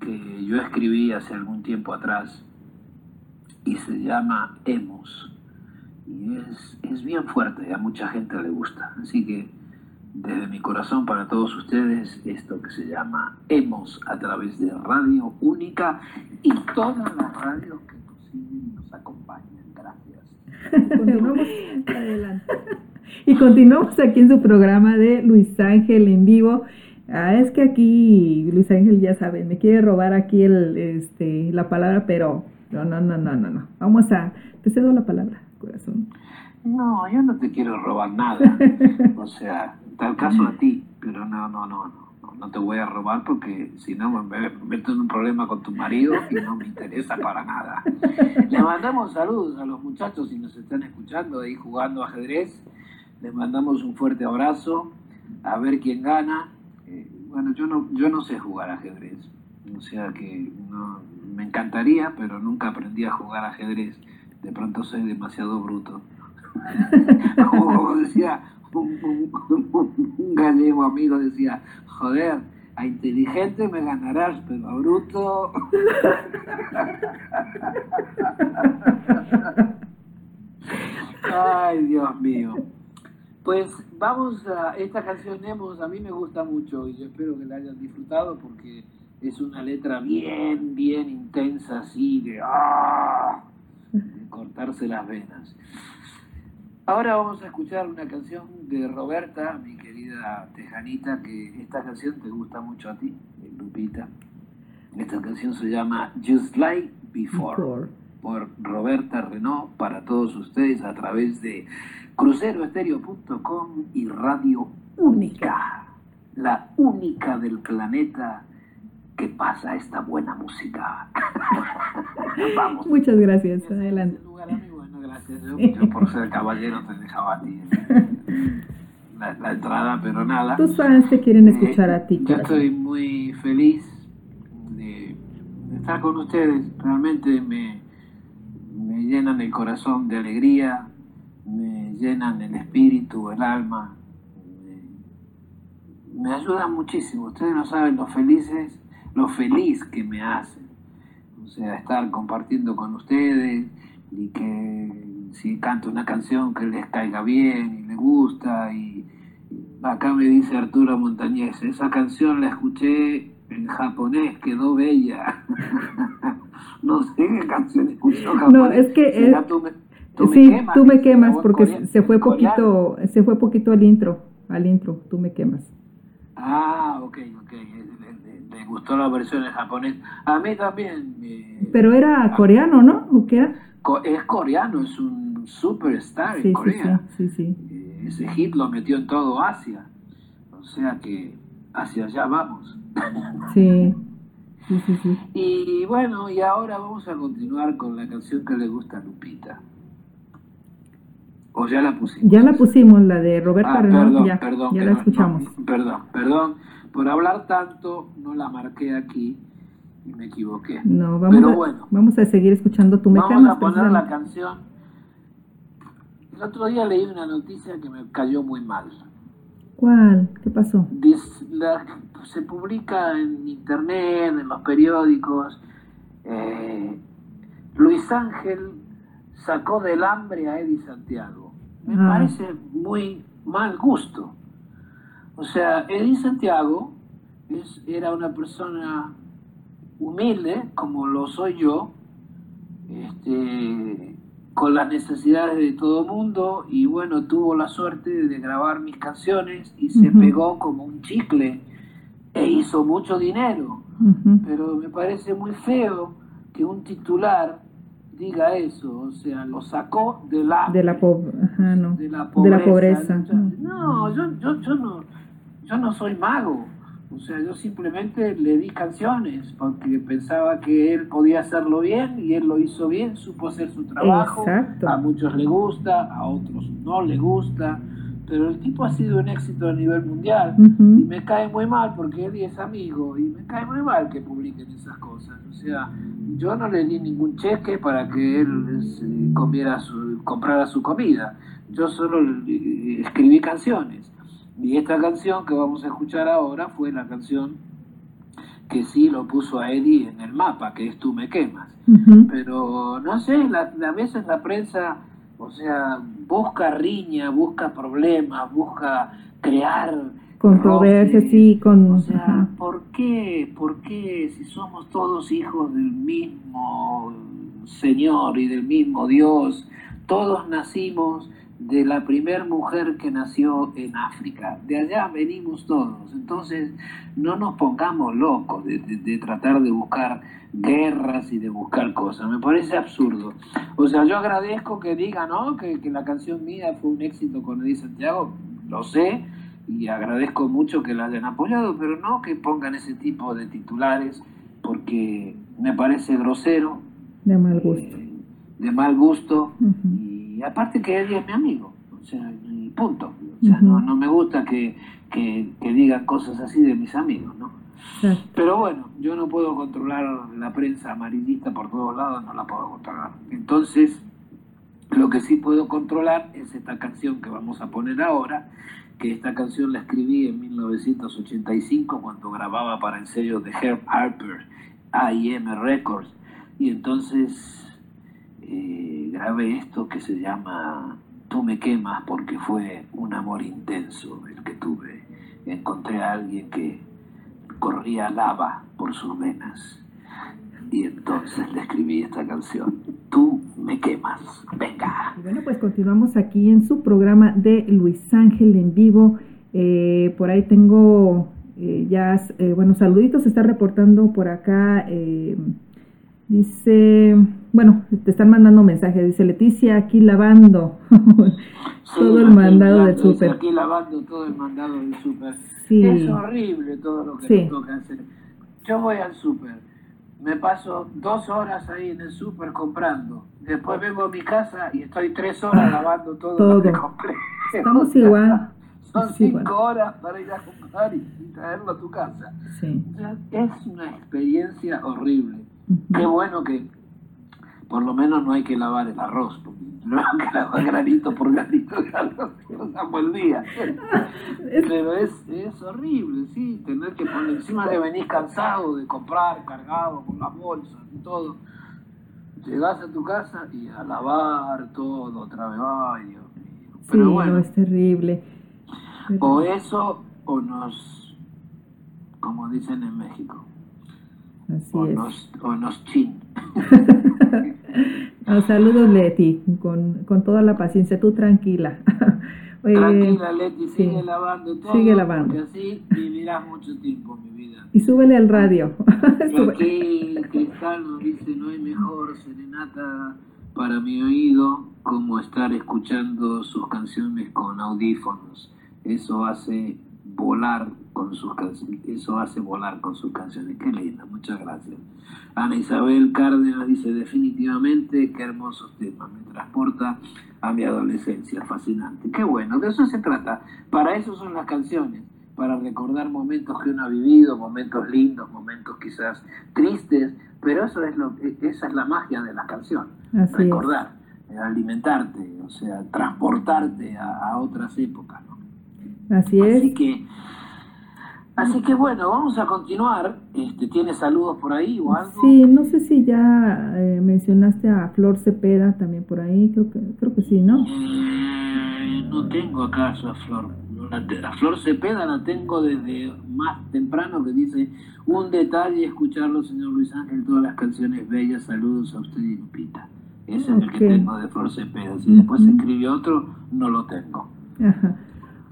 que yo escribí hace algún tiempo atrás y se llama Hemos. Y es, es bien fuerte a mucha gente le gusta. Así que desde mi corazón para todos ustedes esto que se llama Hemos a través de Radio Única y todas las radios que nos siguen y nos acompañan. Gracias. Continuamos adelante. Y continuamos aquí en su programa de Luis Ángel en vivo. Ah, es que aquí Luis Ángel ya sabe, me quiere robar aquí el, este, la palabra, pero no, no, no, no, no, no. Vamos a, te cedo la palabra, corazón. No, yo no te quiero robar nada. o sea, tal caso a ti, pero no, no, no, no. No te voy a robar porque si no me meto en un problema con tu marido y no me interesa para nada. Le mandamos saludos a los muchachos si nos están escuchando ahí jugando ajedrez. Les mandamos un fuerte abrazo. A ver quién gana. Eh, bueno, yo no, yo no sé jugar ajedrez. O sea que no, me encantaría, pero nunca aprendí a jugar ajedrez. De pronto soy demasiado bruto. Como decía un, gallego amigo, decía, joder, a inteligente me ganarás, pero a bruto... Ay, Dios mío. Pues vamos a esta canción Nemos, a mí me gusta mucho y yo espero que la hayan disfrutado porque es una letra bien, bien intensa, así de, ¡ah! de cortarse las venas. Ahora vamos a escuchar una canción de Roberta, mi querida Tejanita, que esta canción te gusta mucho a ti, Lupita. Esta canción se llama Just Like Before, por Roberta Renault, para todos ustedes a través de cruceroestereo.com y Radio Única, la única del planeta que pasa esta buena música. Vamos. Muchas gracias, adelante yo, por ser caballero te dejaba a ti la, entrada, pero nada. Tus fans te quieren escuchar a ti. Yo estoy muy feliz de, estar con ustedes. Realmente me, me llenan el corazón de alegría, me llenan el espíritu, el alma. Me, me ayudan muchísimo. Ustedes no saben lo felices, lo feliz que me hacen. O sea, estar compartiendo con ustedes y que si canto una canción que les caiga bien y les gusta. Y, acá me dice Arturo Montañez, esa canción la escuché en japonés, quedó bella. no sé qué canción escuchó japonés. No, es que... tú me, sí, quemas, tú me quemas porque se fue poquito, se fue poquito al intro, al intro, tú me quemas. Ah, ok, ok. Le, gustó la versión en japonés. A mí también. Pero era coreano, ¿no? ¿O qué era? Es coreano, es un superstar en Corea. Sí, sí, eh, ese hit lo metió en todo Asia. O sea que hacia allá vamos. Sí. Sí, sí. Y bueno, y ahora vamos a continuar con la canción que le gusta a Lupita. ¿O ya la pusimos? Ya la pusimos, la de Roberta ah, perdón, ya, perdón, ya la escuchamos. perdón, perdón. Por hablar tanto, no la marqué aquí y me equivoqué. No, vamos, Pero a, bueno, vamos a seguir escuchando tu mecánica. Vamos a poner la canción. El otro día leí una noticia que me cayó muy mal. ¿Cuál? ¿Qué pasó? se publica en internet, en los periódicos. Eh, Luis Ángel sacó del hambre a Eddie Santiago. Me ah. parece muy mal gusto. O sea, Eddie Santiago es, era una persona humilde, como lo soy yo, este, con las necesidades de todo mundo y bueno, tuvo la suerte de grabar mis canciones y se pegó como un chicle e hizo mucho dinero. Pero me parece muy feo que un titular diga eso, o sea, lo sacó de la, de la, de la pobreza. No, yo, yo, yo, no, yo no soy mago. O sea, yo simplemente le di canciones porque pensaba que él podía hacerlo bien y él lo hizo bien, supo hacer su trabajo. A muchos le gusta, a otros no le gusta, pero el tipo ha sido un éxito a nivel mundial y me cae muy mal porque él es amigo y me cae muy mal que publiquen esas cosas. O sea, yo no le di ningún cheque para que él comiera su, comprara su comida. Yo solo escribí canciones. Y esta canción que vamos a escuchar ahora fue la canción que sí lo puso a Eddie en el mapa, que es tú me quemas. Pero no sé, la, a veces la prensa, o sea, busca riña, busca problemas, busca crear controversia, sí, con... O sea, ¿por qué, ¿por qué si somos todos hijos del mismo Señor y del mismo Dios, todos nacimos de la primer mujer que nació en África. De allá venimos todos. Entonces, no nos pongamos locos de, tratar de buscar guerras y de buscar cosas. Me parece absurdo. O sea, yo agradezco que digan, ¿no? Que, que la canción mía fue un éxito con Edith Santiago. Lo sé y agradezco mucho que la hayan apoyado, pero no que pongan ese tipo de titulares porque me parece grosero. De mal gusto. Eh, de mal gusto. Y aparte que Eddie es mi amigo. O sea, punto. O sea, no, no me gusta que, que, digan cosas así de mis amigos, ¿no? Pero bueno, yo no puedo controlar la prensa amarillista por todos lados, no la puedo controlar. Entonces, lo que sí puedo controlar es esta canción que vamos a poner ahora, que esta canción la escribí en 1985 cuando grababa para el sello de Herb Harper, AIM Records, y entonces eh, grabé esto que se llama Tú me quemas porque fue un amor intenso el que tuve. Encontré a alguien que corría lava por sus venas y entonces le escribí esta canción. Tú me quemas. Venga. bueno, pues continuamos aquí en su programa de Luis Ángel en vivo. Eh, por ahí tengo eh, ya, eh, bueno, saluditos. Está reportando por acá. Dice, bueno, te están mandando mensajes. Dice Leticia, aquí lavando. todo el mandado del súper. Aquí lavando todo el mandado del súper. Sí. Es horrible todo lo que sí. toca hacer. Yo voy al súper me paso dos horas ahí en el súper comprando. Después vengo a mi casa y estoy tres horas lavando todo, lo que compré. Estamos igual. Son cinco horas para ir a comprar y, traerlo a tu casa. Sí. es una experiencia horrible. Qué bueno que por lo menos no hay que lavar el arroz, porque no hay que lavar granito por granito de arroz, pasamos el día. Pero es, es horrible, sí, tener que poner, encima de venir cansado de comprar, cargado con las bolsas y todo. Llegás a tu casa y a lavar todo otra vez, ay Dios mío. Pero sí, bueno, es terrible. O eso, o nos, como dicen en México, o, Nos, o nos chin. saludos Leti, con, con, toda la paciencia, tú tranquila. tranquila Leti, sigue lavando todo. Sigue lavando. Porque así vivirás mucho tiempo, mi vida. Y súbele al radio. aquí Cristal nos dice, no hay mejor serenata para mi oído como estar escuchando sus canciones con audífonos. Eso hace volar con sus canciones, eso hace volar con sus canciones. Qué linda, muchas gracias. Ana Isabel Cárdenas dice definitivamente qué hermosos temas, me transporta a mi adolescencia, fascinante. Qué bueno, de eso se trata. Para eso son las canciones, para recordar momentos que uno ha vivido, momentos lindos, momentos quizás tristes, pero eso es lo, esa es la magia de la canción, recordar, alimentarte, o sea, transportarte a, otras épocas. Así es. Así que Así que bueno, vamos a continuar. Este, ¿Tiene saludos por ahí o algo? Sí, no sé si ya eh, mencionaste a Flor Cepeda también por ahí, creo que, creo que sí, ¿no? Eh, no tengo acaso a Flor. La, Flor Cepeda la tengo desde más temprano que dice un detalle escucharlo, señor Luis Ángel, todas las canciones bellas, saludos a usted y Lupita. Ese es el que tengo de Flor Cepeda. Si después escribe otro, no lo tengo. Ajá.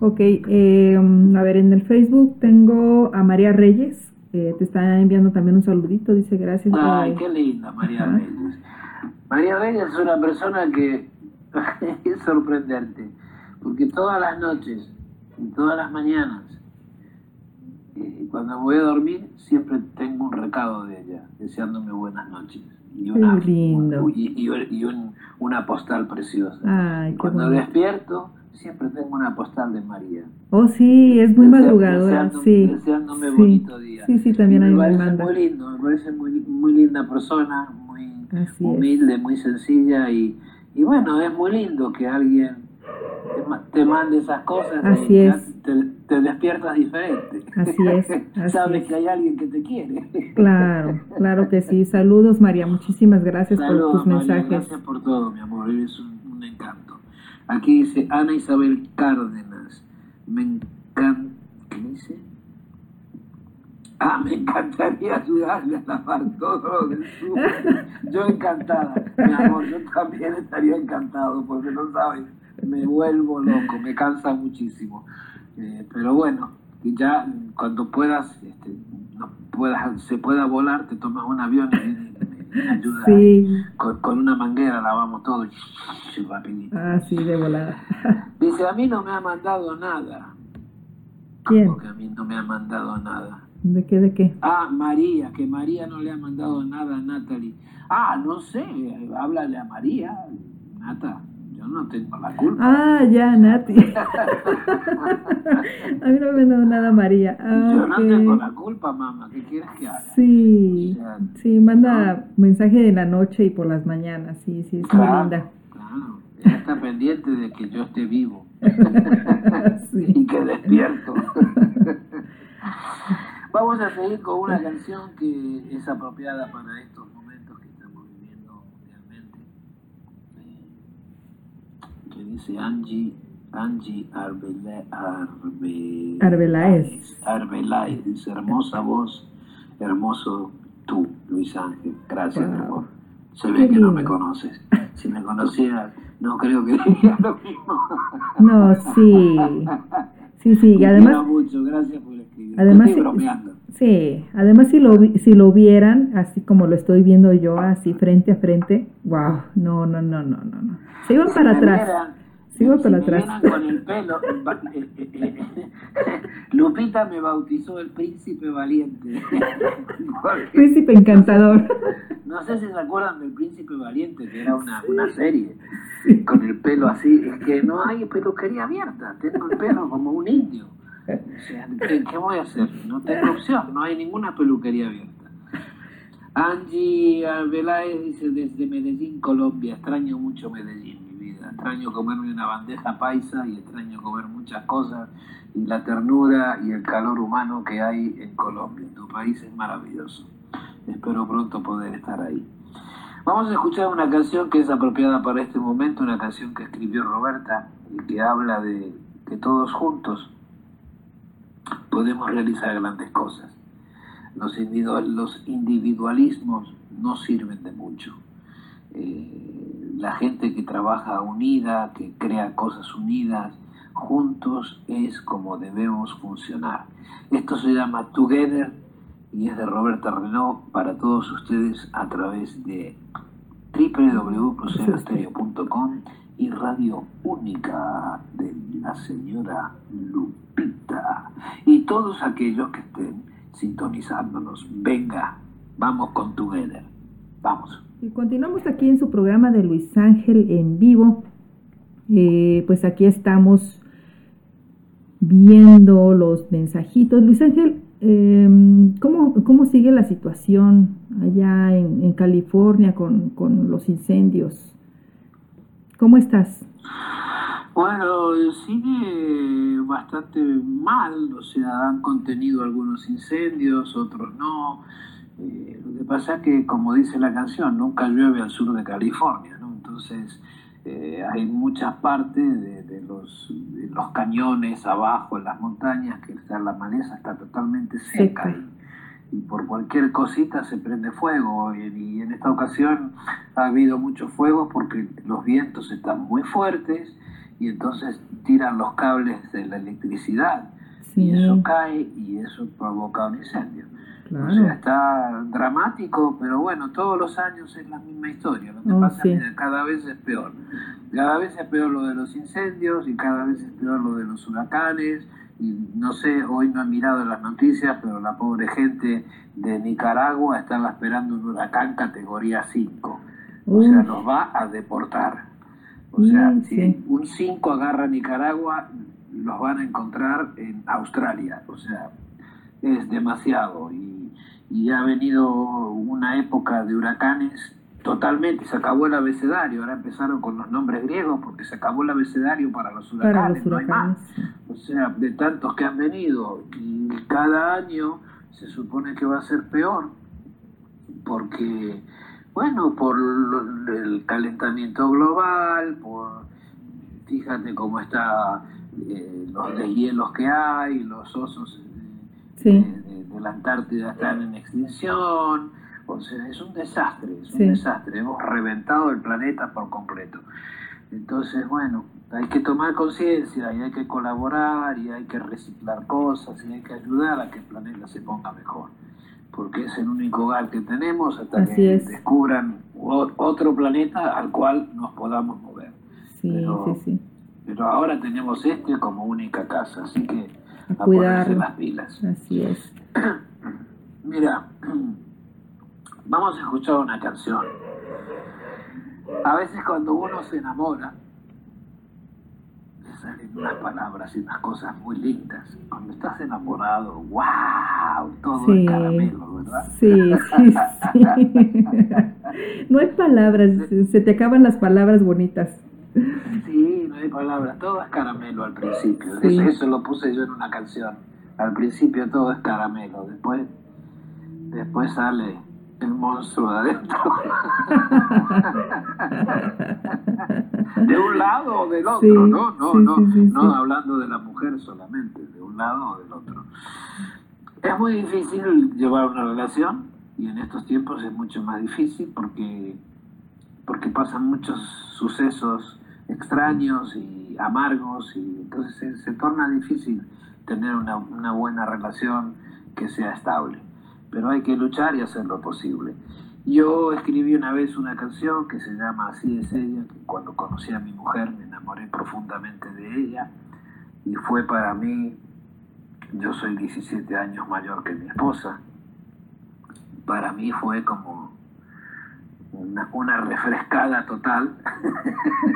Ok, eh, a ver, en el Facebook tengo a María Reyes, te está enviando también un saludito, dice gracias. Ay, qué linda María Reyes. María Reyes es una persona que es sorprendente, porque todas las noches y todas las mañanas, eh, cuando voy a dormir, siempre tengo un recado de ella, deseándome buenas noches. Y una, lindo. Y, una postal preciosa. Ay, cuando despierto siempre tengo una postal de María. Oh, sí, es muy madrugadora, sí. Deseándome bonito día. Sí, sí, también hay me parece muy lindo, me parece muy, muy linda persona, muy humilde, muy sencilla y, y bueno, es muy lindo que alguien te, mande esas cosas. Así es. Te, te despiertas diferente. Así es. Sabes que hay alguien que te quiere. Claro, claro que sí. Saludos, María. Muchísimas gracias por tus mensajes. Gracias por todo, mi amor. Eres un, encanto. Aquí dice Ana Isabel Cárdenas. Me encanta. ¿Qué dice? Ah, me encantaría ayudarle a lavar todo lo del sur. Yo encantada, mi amor, yo también estaría encantado, porque no sabes, me vuelvo loco, me cansa muchísimo. Eh, pero bueno, ya cuando puedas, este, no puedas, se pueda volar, te tomas un avión y ayuda. Con, una manguera lavamos todo rapidito. Ah, sí, de volada. Dice, a mí no me ha mandado nada. ¿Quién? Porque a mí no me ha mandado nada. ¿De qué, de qué? Ah, María, que María no le ha mandado nada a Natalie. Ah, no sé, háblale a María, Nata. Yo no tengo la culpa. Ah, ya, Nati. a mí no me ha dado nada María. Ah, yo no tengo la culpa, mamá. ¿Qué quieres que haga? Sí, sí, manda mensaje de la noche y por las mañanas. Sí, sí, es muy linda. Claro, ella está pendiente de que yo esté vivo. y que despierto. Vamos a seguir con una canción que es apropiada para estos dice Angie, Angie Arbela, Arbe, Arbeláez. Arbeláez. Dice, hermosa voz, hermoso tú, Luis Ángel. Gracias, mi amor. Se ve que no me conoces. Si me conocieras, no creo que diría lo mismo. No, sí. Sí, sí, y además... mucho, gracias por escribir. Además, estoy bromeando. Sí, además si lo, si lo vieran, así como lo estoy viendo yo, así frente a frente, wow, no, no, no, no, no, no. Se iban para atrás. Sigo para atrás. con el pelo. Lupita me bautizó el príncipe valiente. príncipe encantador. No sé si se acuerdan del príncipe valiente, que era una, una serie, con el pelo así. Es que no hay peluquería abierta, tengo el pelo como un indio. ¿Qué, voy a hacer? No tengo opción, no hay ninguna peluquería abierta. Angie Arbeláez dice desde Medellín, Colombia, extraño mucho Medellín extraño comerme una bandeja paisa y extraño comer muchas cosas y la ternura y el calor humano que hay en Colombia. Tu país es maravilloso. Espero pronto poder estar ahí. Vamos a escuchar una canción que es apropiada para este momento, una canción que escribió Roberta y que habla de que todos juntos podemos realizar grandes cosas. Los, individualismos no sirven de mucho. Eh, la gente que trabaja unida, que crea cosas unidas, juntos es como debemos funcionar. Esto se llama Together y es de Roberta Renault para todos ustedes a través de www.procedastereo.com y Radio Única de la señora Lupita. Y todos aquellos que estén sintonizándonos, venga, vamos con Together. Vamos. Y continuamos aquí en su programa de Luis Ángel en vivo. Eh, pues aquí estamos viendo los mensajitos. Luis Ángel, em, ¿cómo, sigue la situación allá en, California con, con, los incendios? ¿Cómo estás? Bueno, sigue bastante mal, o sea, han contenido algunos incendios, otros no. Eh, lo que pasa es que, como dice la canción, nunca llueve al sur de California, ¿no? Entonces, eh, hay muchas partes de, los, los, cañones abajo, en las montañas, que está, la maleza está totalmente seca. Y, por cualquier cosita se prende fuego. Y, en esta ocasión ha habido muchos fuegos porque los vientos están muy fuertes y entonces tiran los cables de la electricidad. Y eso cae y eso provoca un incendio. O sea, está dramático, pero bueno, todos los años es la misma historia. Lo que oh, pasa es que cada vez es peor. Cada vez es peor lo de los incendios y cada vez es peor lo de los huracanes. Y no sé, hoy no he mirado las noticias, pero la pobre gente de Nicaragua está esperando un huracán categoría 5. O sea, nos va a deportar. O sea, si un 5 agarra a Nicaragua, los van a encontrar en Australia. O sea, es demasiado. Y y ha venido una época de huracanes totalmente, se acabó el abecedario, ahora empezaron con los nombres griegos porque se acabó el abecedario para los huracanes, no hay más. O sea, de tantos que han venido y cada año se supone que va a ser peor porque, bueno, por el calentamiento global, por, fíjate cómo está eh, los deshielos que hay, los osos de, la Antártida están en extinción, o sea, es un desastre, es un desastre, hemos reventado el planeta por completo. Entonces, bueno, hay que tomar conciencia y hay que colaborar y hay que reciclar cosas y hay que ayudar a que el planeta se ponga mejor porque es el único hogar que tenemos hasta que descubran otro planeta al cual nos podamos mover. Sí, pero, sí, sí. Pero ahora tenemos este como única casa, así que a, ponerse las pilas. Así es. Mira, vamos a escuchar una canción. A veces cuando uno se enamora, salen unas palabras y unas cosas muy lindas. Cuando estás enamorado, wow, todo es caramelo, ¿verdad? Sí, sí, sí. no hay palabras, se te acaban las palabras bonitas. Sí, no hay palabras, todo es caramelo al principio. Eso, eso lo puse yo en una canción. Al principio todo es caramelo, después, después sale el monstruo de adentro. de un lado o del otro, no, no, no, no hablando de la mujer solamente, de un lado o del otro. Es muy difícil llevar una relación y en estos tiempos es mucho más difícil porque, porque pasan muchos sucesos extraños y amargos y entonces se, torna difícil tener una, una buena relación que sea estable pero hay que luchar y hacer lo posible. Yo escribí una vez una canción que se llama Así es ella, que cuando conocí a mi mujer me enamoré profundamente de ella y fue para mí, yo soy 17 años mayor que mi esposa, para mí fue como una, una refrescada total.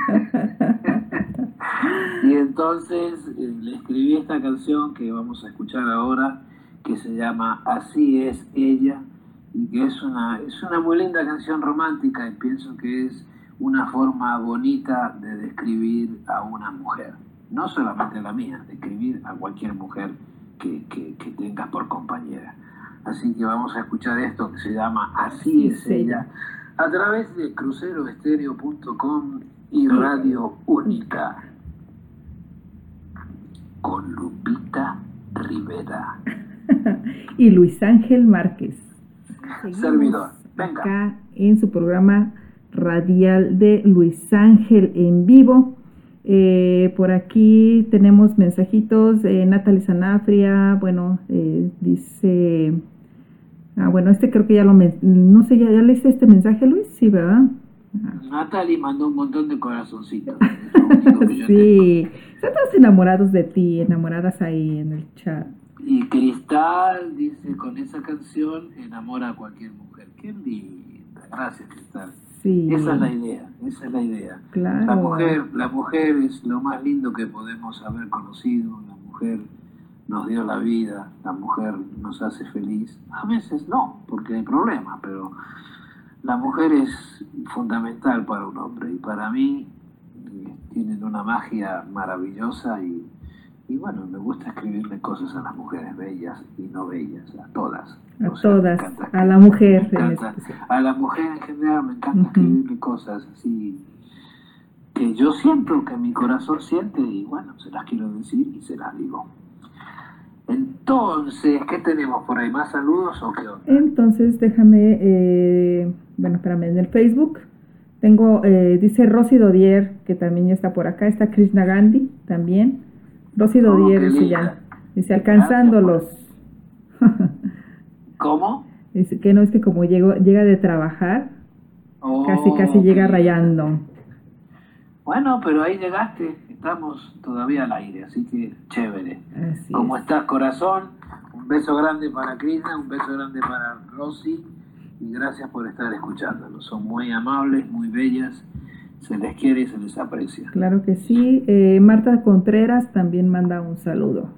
y entonces eh, le escribí esta canción que vamos a escuchar ahora que se llama Así es ella y que es una, es una muy linda canción romántica y pienso que es una forma bonita de describir a una mujer, no solamente a la mía, describir a cualquier mujer que, que, tengas por compañera. Así que vamos a escuchar esto que se llama Así es ella a través de cruceroestereo.com y Radio Única con Lupita Rivera. y Luis Ángel Márquez. Servidor. Acá en su programa radial de Luis Ángel en vivo. Eh, por aquí tenemos mensajitos. Eh, Natalie Sanafria, bueno, eh, dice. Ah, bueno, este creo que ya lo. No sé, ¿ya, ¿ya leíste este mensaje, Luis? Sí, ¿verdad? Natalie mandó un montón de corazoncitos. sí, están todos enamorados de ti, enamoradas ahí en el chat. Y Cristal dice, con esa canción enamora a cualquier mujer. Qué linda. Gracias, Cristal. Sí. Esa es la idea, esa es la idea. Claro. La mujer, la mujer es lo más lindo que podemos haber conocido. La mujer nos dio la vida, la mujer nos hace feliz. A veces no, porque hay problemas, pero la mujer es fundamental para un hombre y para mí eh, tienen una magia maravillosa y y bueno, me gusta escribirle cosas a las mujeres bellas y no bellas, a todas. A todas, a la mujer. a la mujer en general me encanta escribirle cosas así que yo siento, que mi corazón siente y bueno, se las quiero decir y se las digo. Entonces, ¿qué tenemos por ahí? ¿Más saludos o qué onda? Entonces, déjame, eh, bueno, espérame, en el Facebook tengo, eh, dice Rosy Dodier, que también está por acá, está Krishna Gandhi también. Rosy Dodier dice ya. Dice, alcanzándolos. ¿Cómo? Dice que no es que como llega de trabajar, casi casi llega rayando. Bueno, pero ahí llegaste, estamos todavía al aire, así que chévere. ¿Cómo estás, corazón? Un beso grande para Krishna, un beso grande para Rosy y gracias por estar escuchándonos. Son muy amables, muy bellas se les quiere y se les aprecia. Claro que sí. Eh, Marta Contreras también manda un saludo.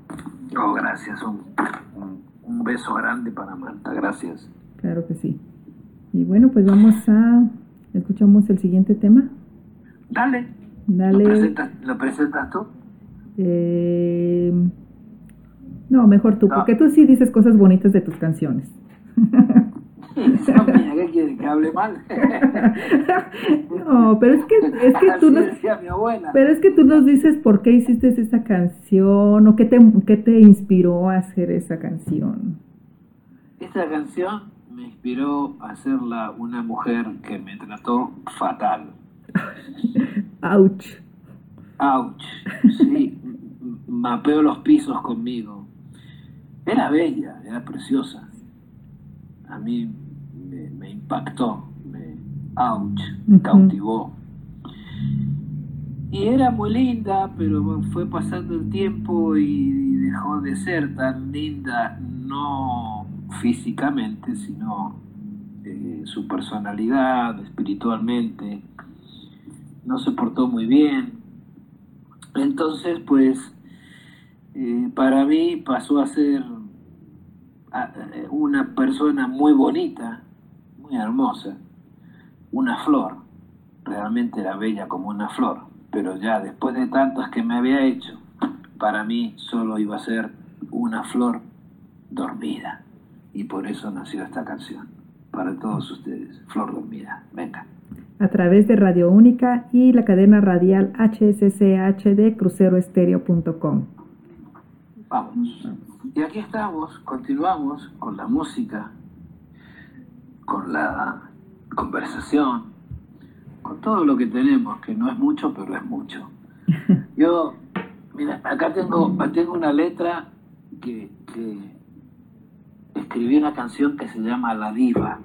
Oh, gracias. Un, un, beso grande para Marta. Gracias. Claro que sí. Y bueno, pues vamos a ¿Escuchamos el siguiente tema? Dale. Dale. ¿Lo presentas, tú? Eh, no, mejor tú, porque tú sí dices cosas bonitas de tus canciones. ¿Que hable mal? no, pero es que, es que tú nos, pero es que tú nos dices por qué hiciste esa canción o qué te, qué te inspiró a hacer esa canción. Esta canción me inspiró a hacerla una mujer que me trató fatal. Ouch. Ouch. Sí, mapeó los pisos conmigo. Era bella, era preciosa. A mí impactó, me, ouch, me cautivó. Y era muy linda, pero fue pasando el tiempo y dejó de ser tan linda, no físicamente, sino eh, su personalidad, espiritualmente. No se portó muy bien. Entonces, pues, eh, para mí pasó a ser eh, una persona muy bonita, muy hermosa, una flor, realmente era bella como una flor, pero ya después de tantas que me había hecho, para mí solo iba a ser una flor dormida. Y por eso nació esta canción, para todos ustedes, Flor Dormida. Venga. A través de Radio Única y la cadena radial HSCH de cruceroestereo.com. Vamos. Y aquí estamos, continuamos con la música, con la conversación, con todo lo que tenemos, que no es mucho, pero es mucho. Yo, mira, acá tengo, tengo una letra que, que escribí una canción que se llama La Diva.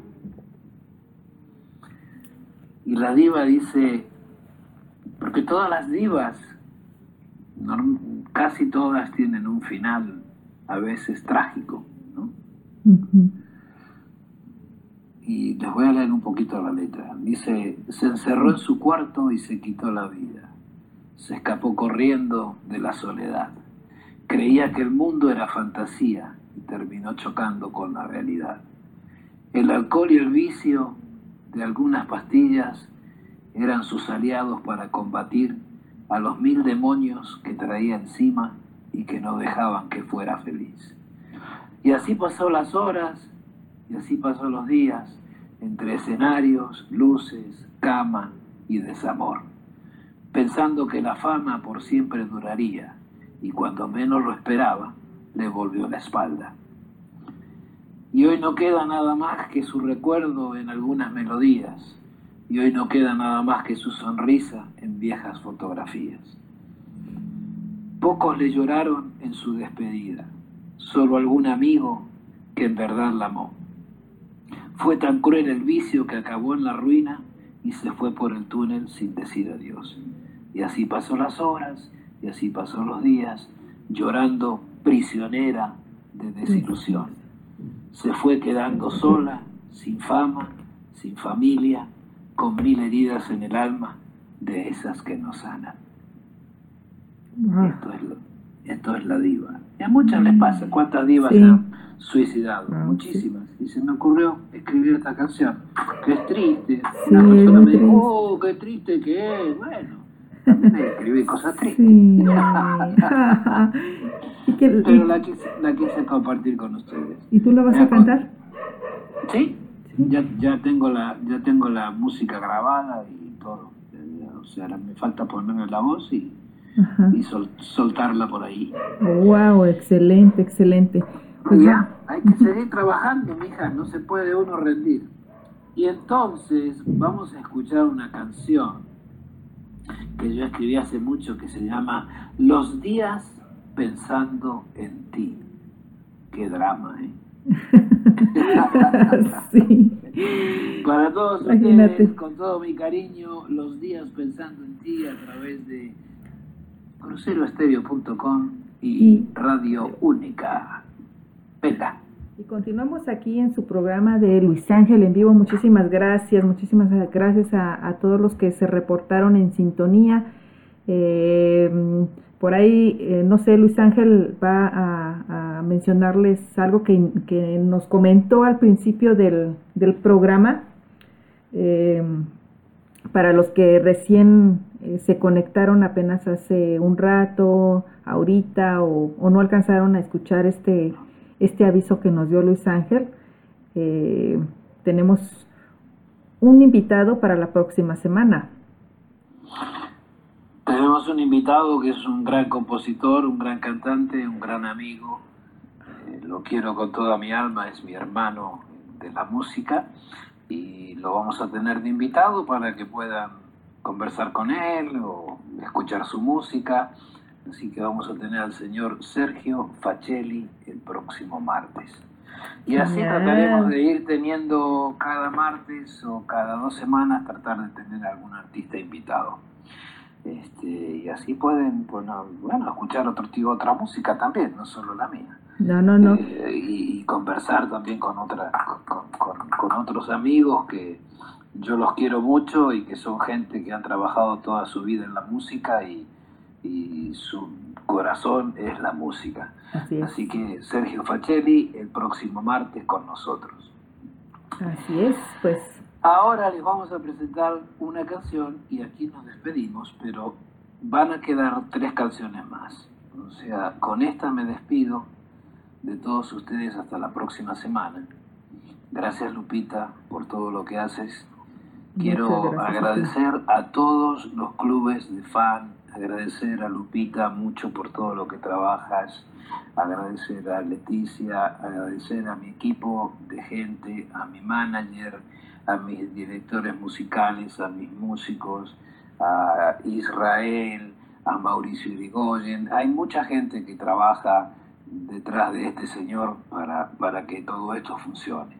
Y la diva dice, porque todas las divas, casi todas tienen un final a veces trágico, ¿no? Y les voy a leer un poquito la letra. Dice, se encerró en su cuarto y se quitó la vida. Se escapó corriendo de la soledad. Creía que el mundo era fantasía y terminó chocando con la realidad. El alcohol y el vicio de algunas pastillas eran sus aliados para combatir a los mil demonios que traía encima y que no dejaban que fuera feliz. Y así pasó las horas y así pasó los días entre escenarios, luces, cama y desamor, pensando que la fama por siempre duraría y cuando menos lo esperaba, le volvió la espalda. Y hoy no queda nada más que su recuerdo en algunas melodías, y hoy no queda nada más que su sonrisa en viejas fotografías. Pocos le lloraron en su despedida, solo algún amigo que en verdad la amó. Fue tan cruel el vicio que acabó en la ruina y se fue por el túnel sin decir adiós. Y así pasó las horas, y así pasó los días, llorando prisionera de desilusión. Se fue quedando sola, sin fama, sin familia, con mil heridas en el alma de esas que no sanan. Esto, es la diva. Y a muchas les pasa. ¿Cuántas divas han suicidado? Ah, Muchísimas. Y se me ocurrió escribir esta canción, que es triste. Una persona me dijo, oh, qué triste que es. Bueno, también escribí cosas tristes. Pero la quise, la quise compartir con ustedes. ¿Y tú la vas a cantar? ¿Sí? Ya, ya, tengo la, ya tengo la música grabada y todo. O sea, me falta ponerme la voz y y soltarla por ahí. Wow, excelente, excelente. Pues ya, hay que seguir trabajando, mija, no se puede uno rendir. Y entonces vamos a escuchar una canción que yo escribí hace mucho que se llama Los días pensando en ti. Qué drama, ¿eh? sí. Para todos ustedes, con todo mi cariño, los días pensando en ti a través de cruceroestereo.com y, Radio Única. Y continuamos aquí en su programa de Luis Ángel en vivo. Muchísimas gracias, muchísimas gracias a, todos los que se reportaron en sintonía. Eh, por ahí, eh, no sé, Luis Ángel va a, mencionarles algo que, nos comentó al principio del, programa. Eh, para los que recién se conectaron apenas hace un rato, ahorita, o, no alcanzaron a escuchar este, este aviso que nos dio Luis Ángel, eh, tenemos un invitado para la próxima semana. Tenemos un invitado que es un gran compositor, un gran cantante, un gran amigo. Eh, lo quiero con toda mi alma, es mi hermano de la música y lo vamos a tener de invitado para que puedan conversar con él o escuchar su música. Así que vamos a tener al señor Sergio Facelli el próximo martes. Y así trataremos de ir teniendo cada martes o cada dos semanas, tratar de tener algún artista invitado. Este, y así pueden bueno, bueno, escuchar otro tipo, otra música también, no solo la mía. No, no, no. Eh, y, conversar también con, otra, con, otros amigos que yo los quiero mucho y que son gente que han trabajado toda su vida en la música y, y su corazón es la música. Así, Así que Sergio Facelli el próximo martes con nosotros. Así es, pues Ahora les vamos a presentar una canción y aquí nos despedimos, pero van a quedar tres canciones más. O sea, con esta me despido de todos ustedes hasta la próxima semana. Gracias Lupita por todo lo que haces. Quiero agradecer a todos los clubes de fan, agradecer a Lupita mucho por todo lo que trabajas, agradecer a Leticia, agradecer a mi equipo de gente, a mi manager, a mis directores musicales, a mis músicos, a Israel, a Mauricio Irigoyen. Hay mucha gente que trabaja detrás de este señor para, para que todo esto funcione.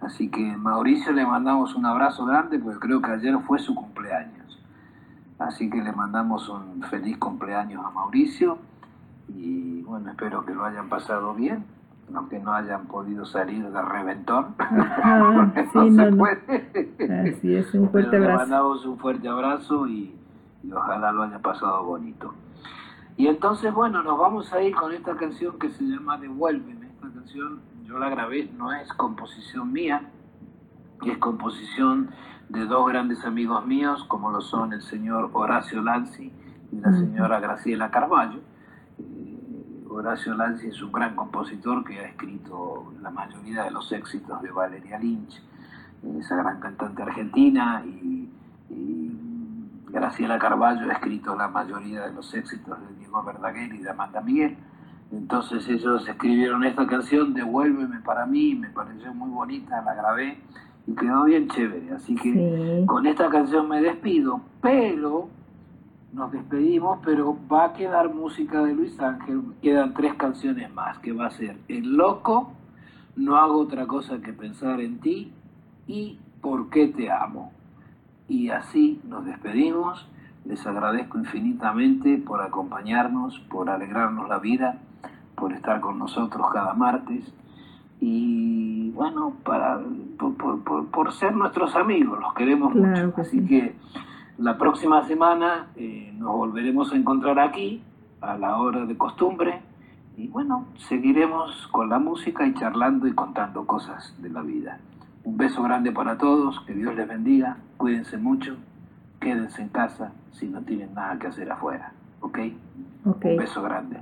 Así que Mauricio le mandamos un abrazo grande porque creo que ayer fue su cumpleaños. Así que le mandamos un feliz cumpleaños a Mauricio y bueno, espero que lo hayan pasado bien aunque no hayan podido salir de reventón, sí, no, puede. Así es, un fuerte abrazo. Le mandamos un fuerte abrazo y, ojalá lo haya pasado bonito. Y entonces, bueno, nos vamos a ir con esta canción que se llama Devuélveme. Esta canción yo la grabé, no es composición mía, es composición de dos grandes amigos míos, como lo son el señor Horacio Lanzi y la señora Graciela Carballo Horacio Lanzi es un gran compositor que ha escrito la mayoría de los éxitos de Valeria Lynch, esa gran cantante argentina, y, Graciela Carballo ha escrito la mayoría de los éxitos de Diego Verdaguer y de Amanda Miguel. Entonces ellos escribieron esta canción, Devuélveme para mí, me pareció muy bonita, la grabé y quedó bien chévere. Así que con esta canción me despido, pero nos despedimos, pero va a quedar música de Luis Ángel, quedan tres canciones más, que va a ser El Loco, No hago otra cosa que pensar en ti y ¿Por qué te amo? Y así nos despedimos, les agradezco infinitamente por acompañarnos, por alegrarnos la vida, por estar con nosotros cada martes y bueno, para, por, ser nuestros amigos, los queremos mucho. Así que la próxima semana eh, nos volveremos a encontrar aquí a la hora de costumbre y bueno, seguiremos con la música y charlando y contando cosas de la vida. Un beso grande para todos, que Dios les bendiga, cuídense mucho, quédense en casa si no tienen nada que hacer afuera, ¿ok? okay. Un beso grande.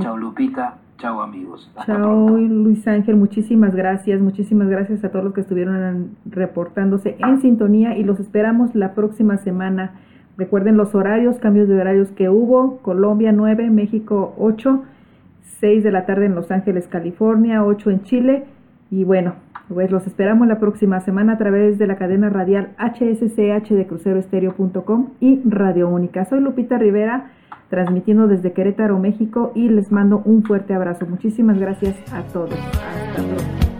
Chao Lupita, Chao amigos. Chao Luis Ángel, muchísimas gracias, muchísimas gracias a todos los que estuvieron reportándose en sintonía y los esperamos la próxima semana. Recuerden los horarios, cambios de horarios que hubo, Colombia 9, México 8, 6 de la tarde en Los Ángeles, California, 8 en Chile y bueno, pues los esperamos la próxima semana a través de la cadena radial HSCH de cruceroestereo.com y Radio Única. Soy Lupita Rivera transmitiendo desde Querétaro, México y les mando un fuerte abrazo. Muchísimas gracias a todos. Hasta pronto.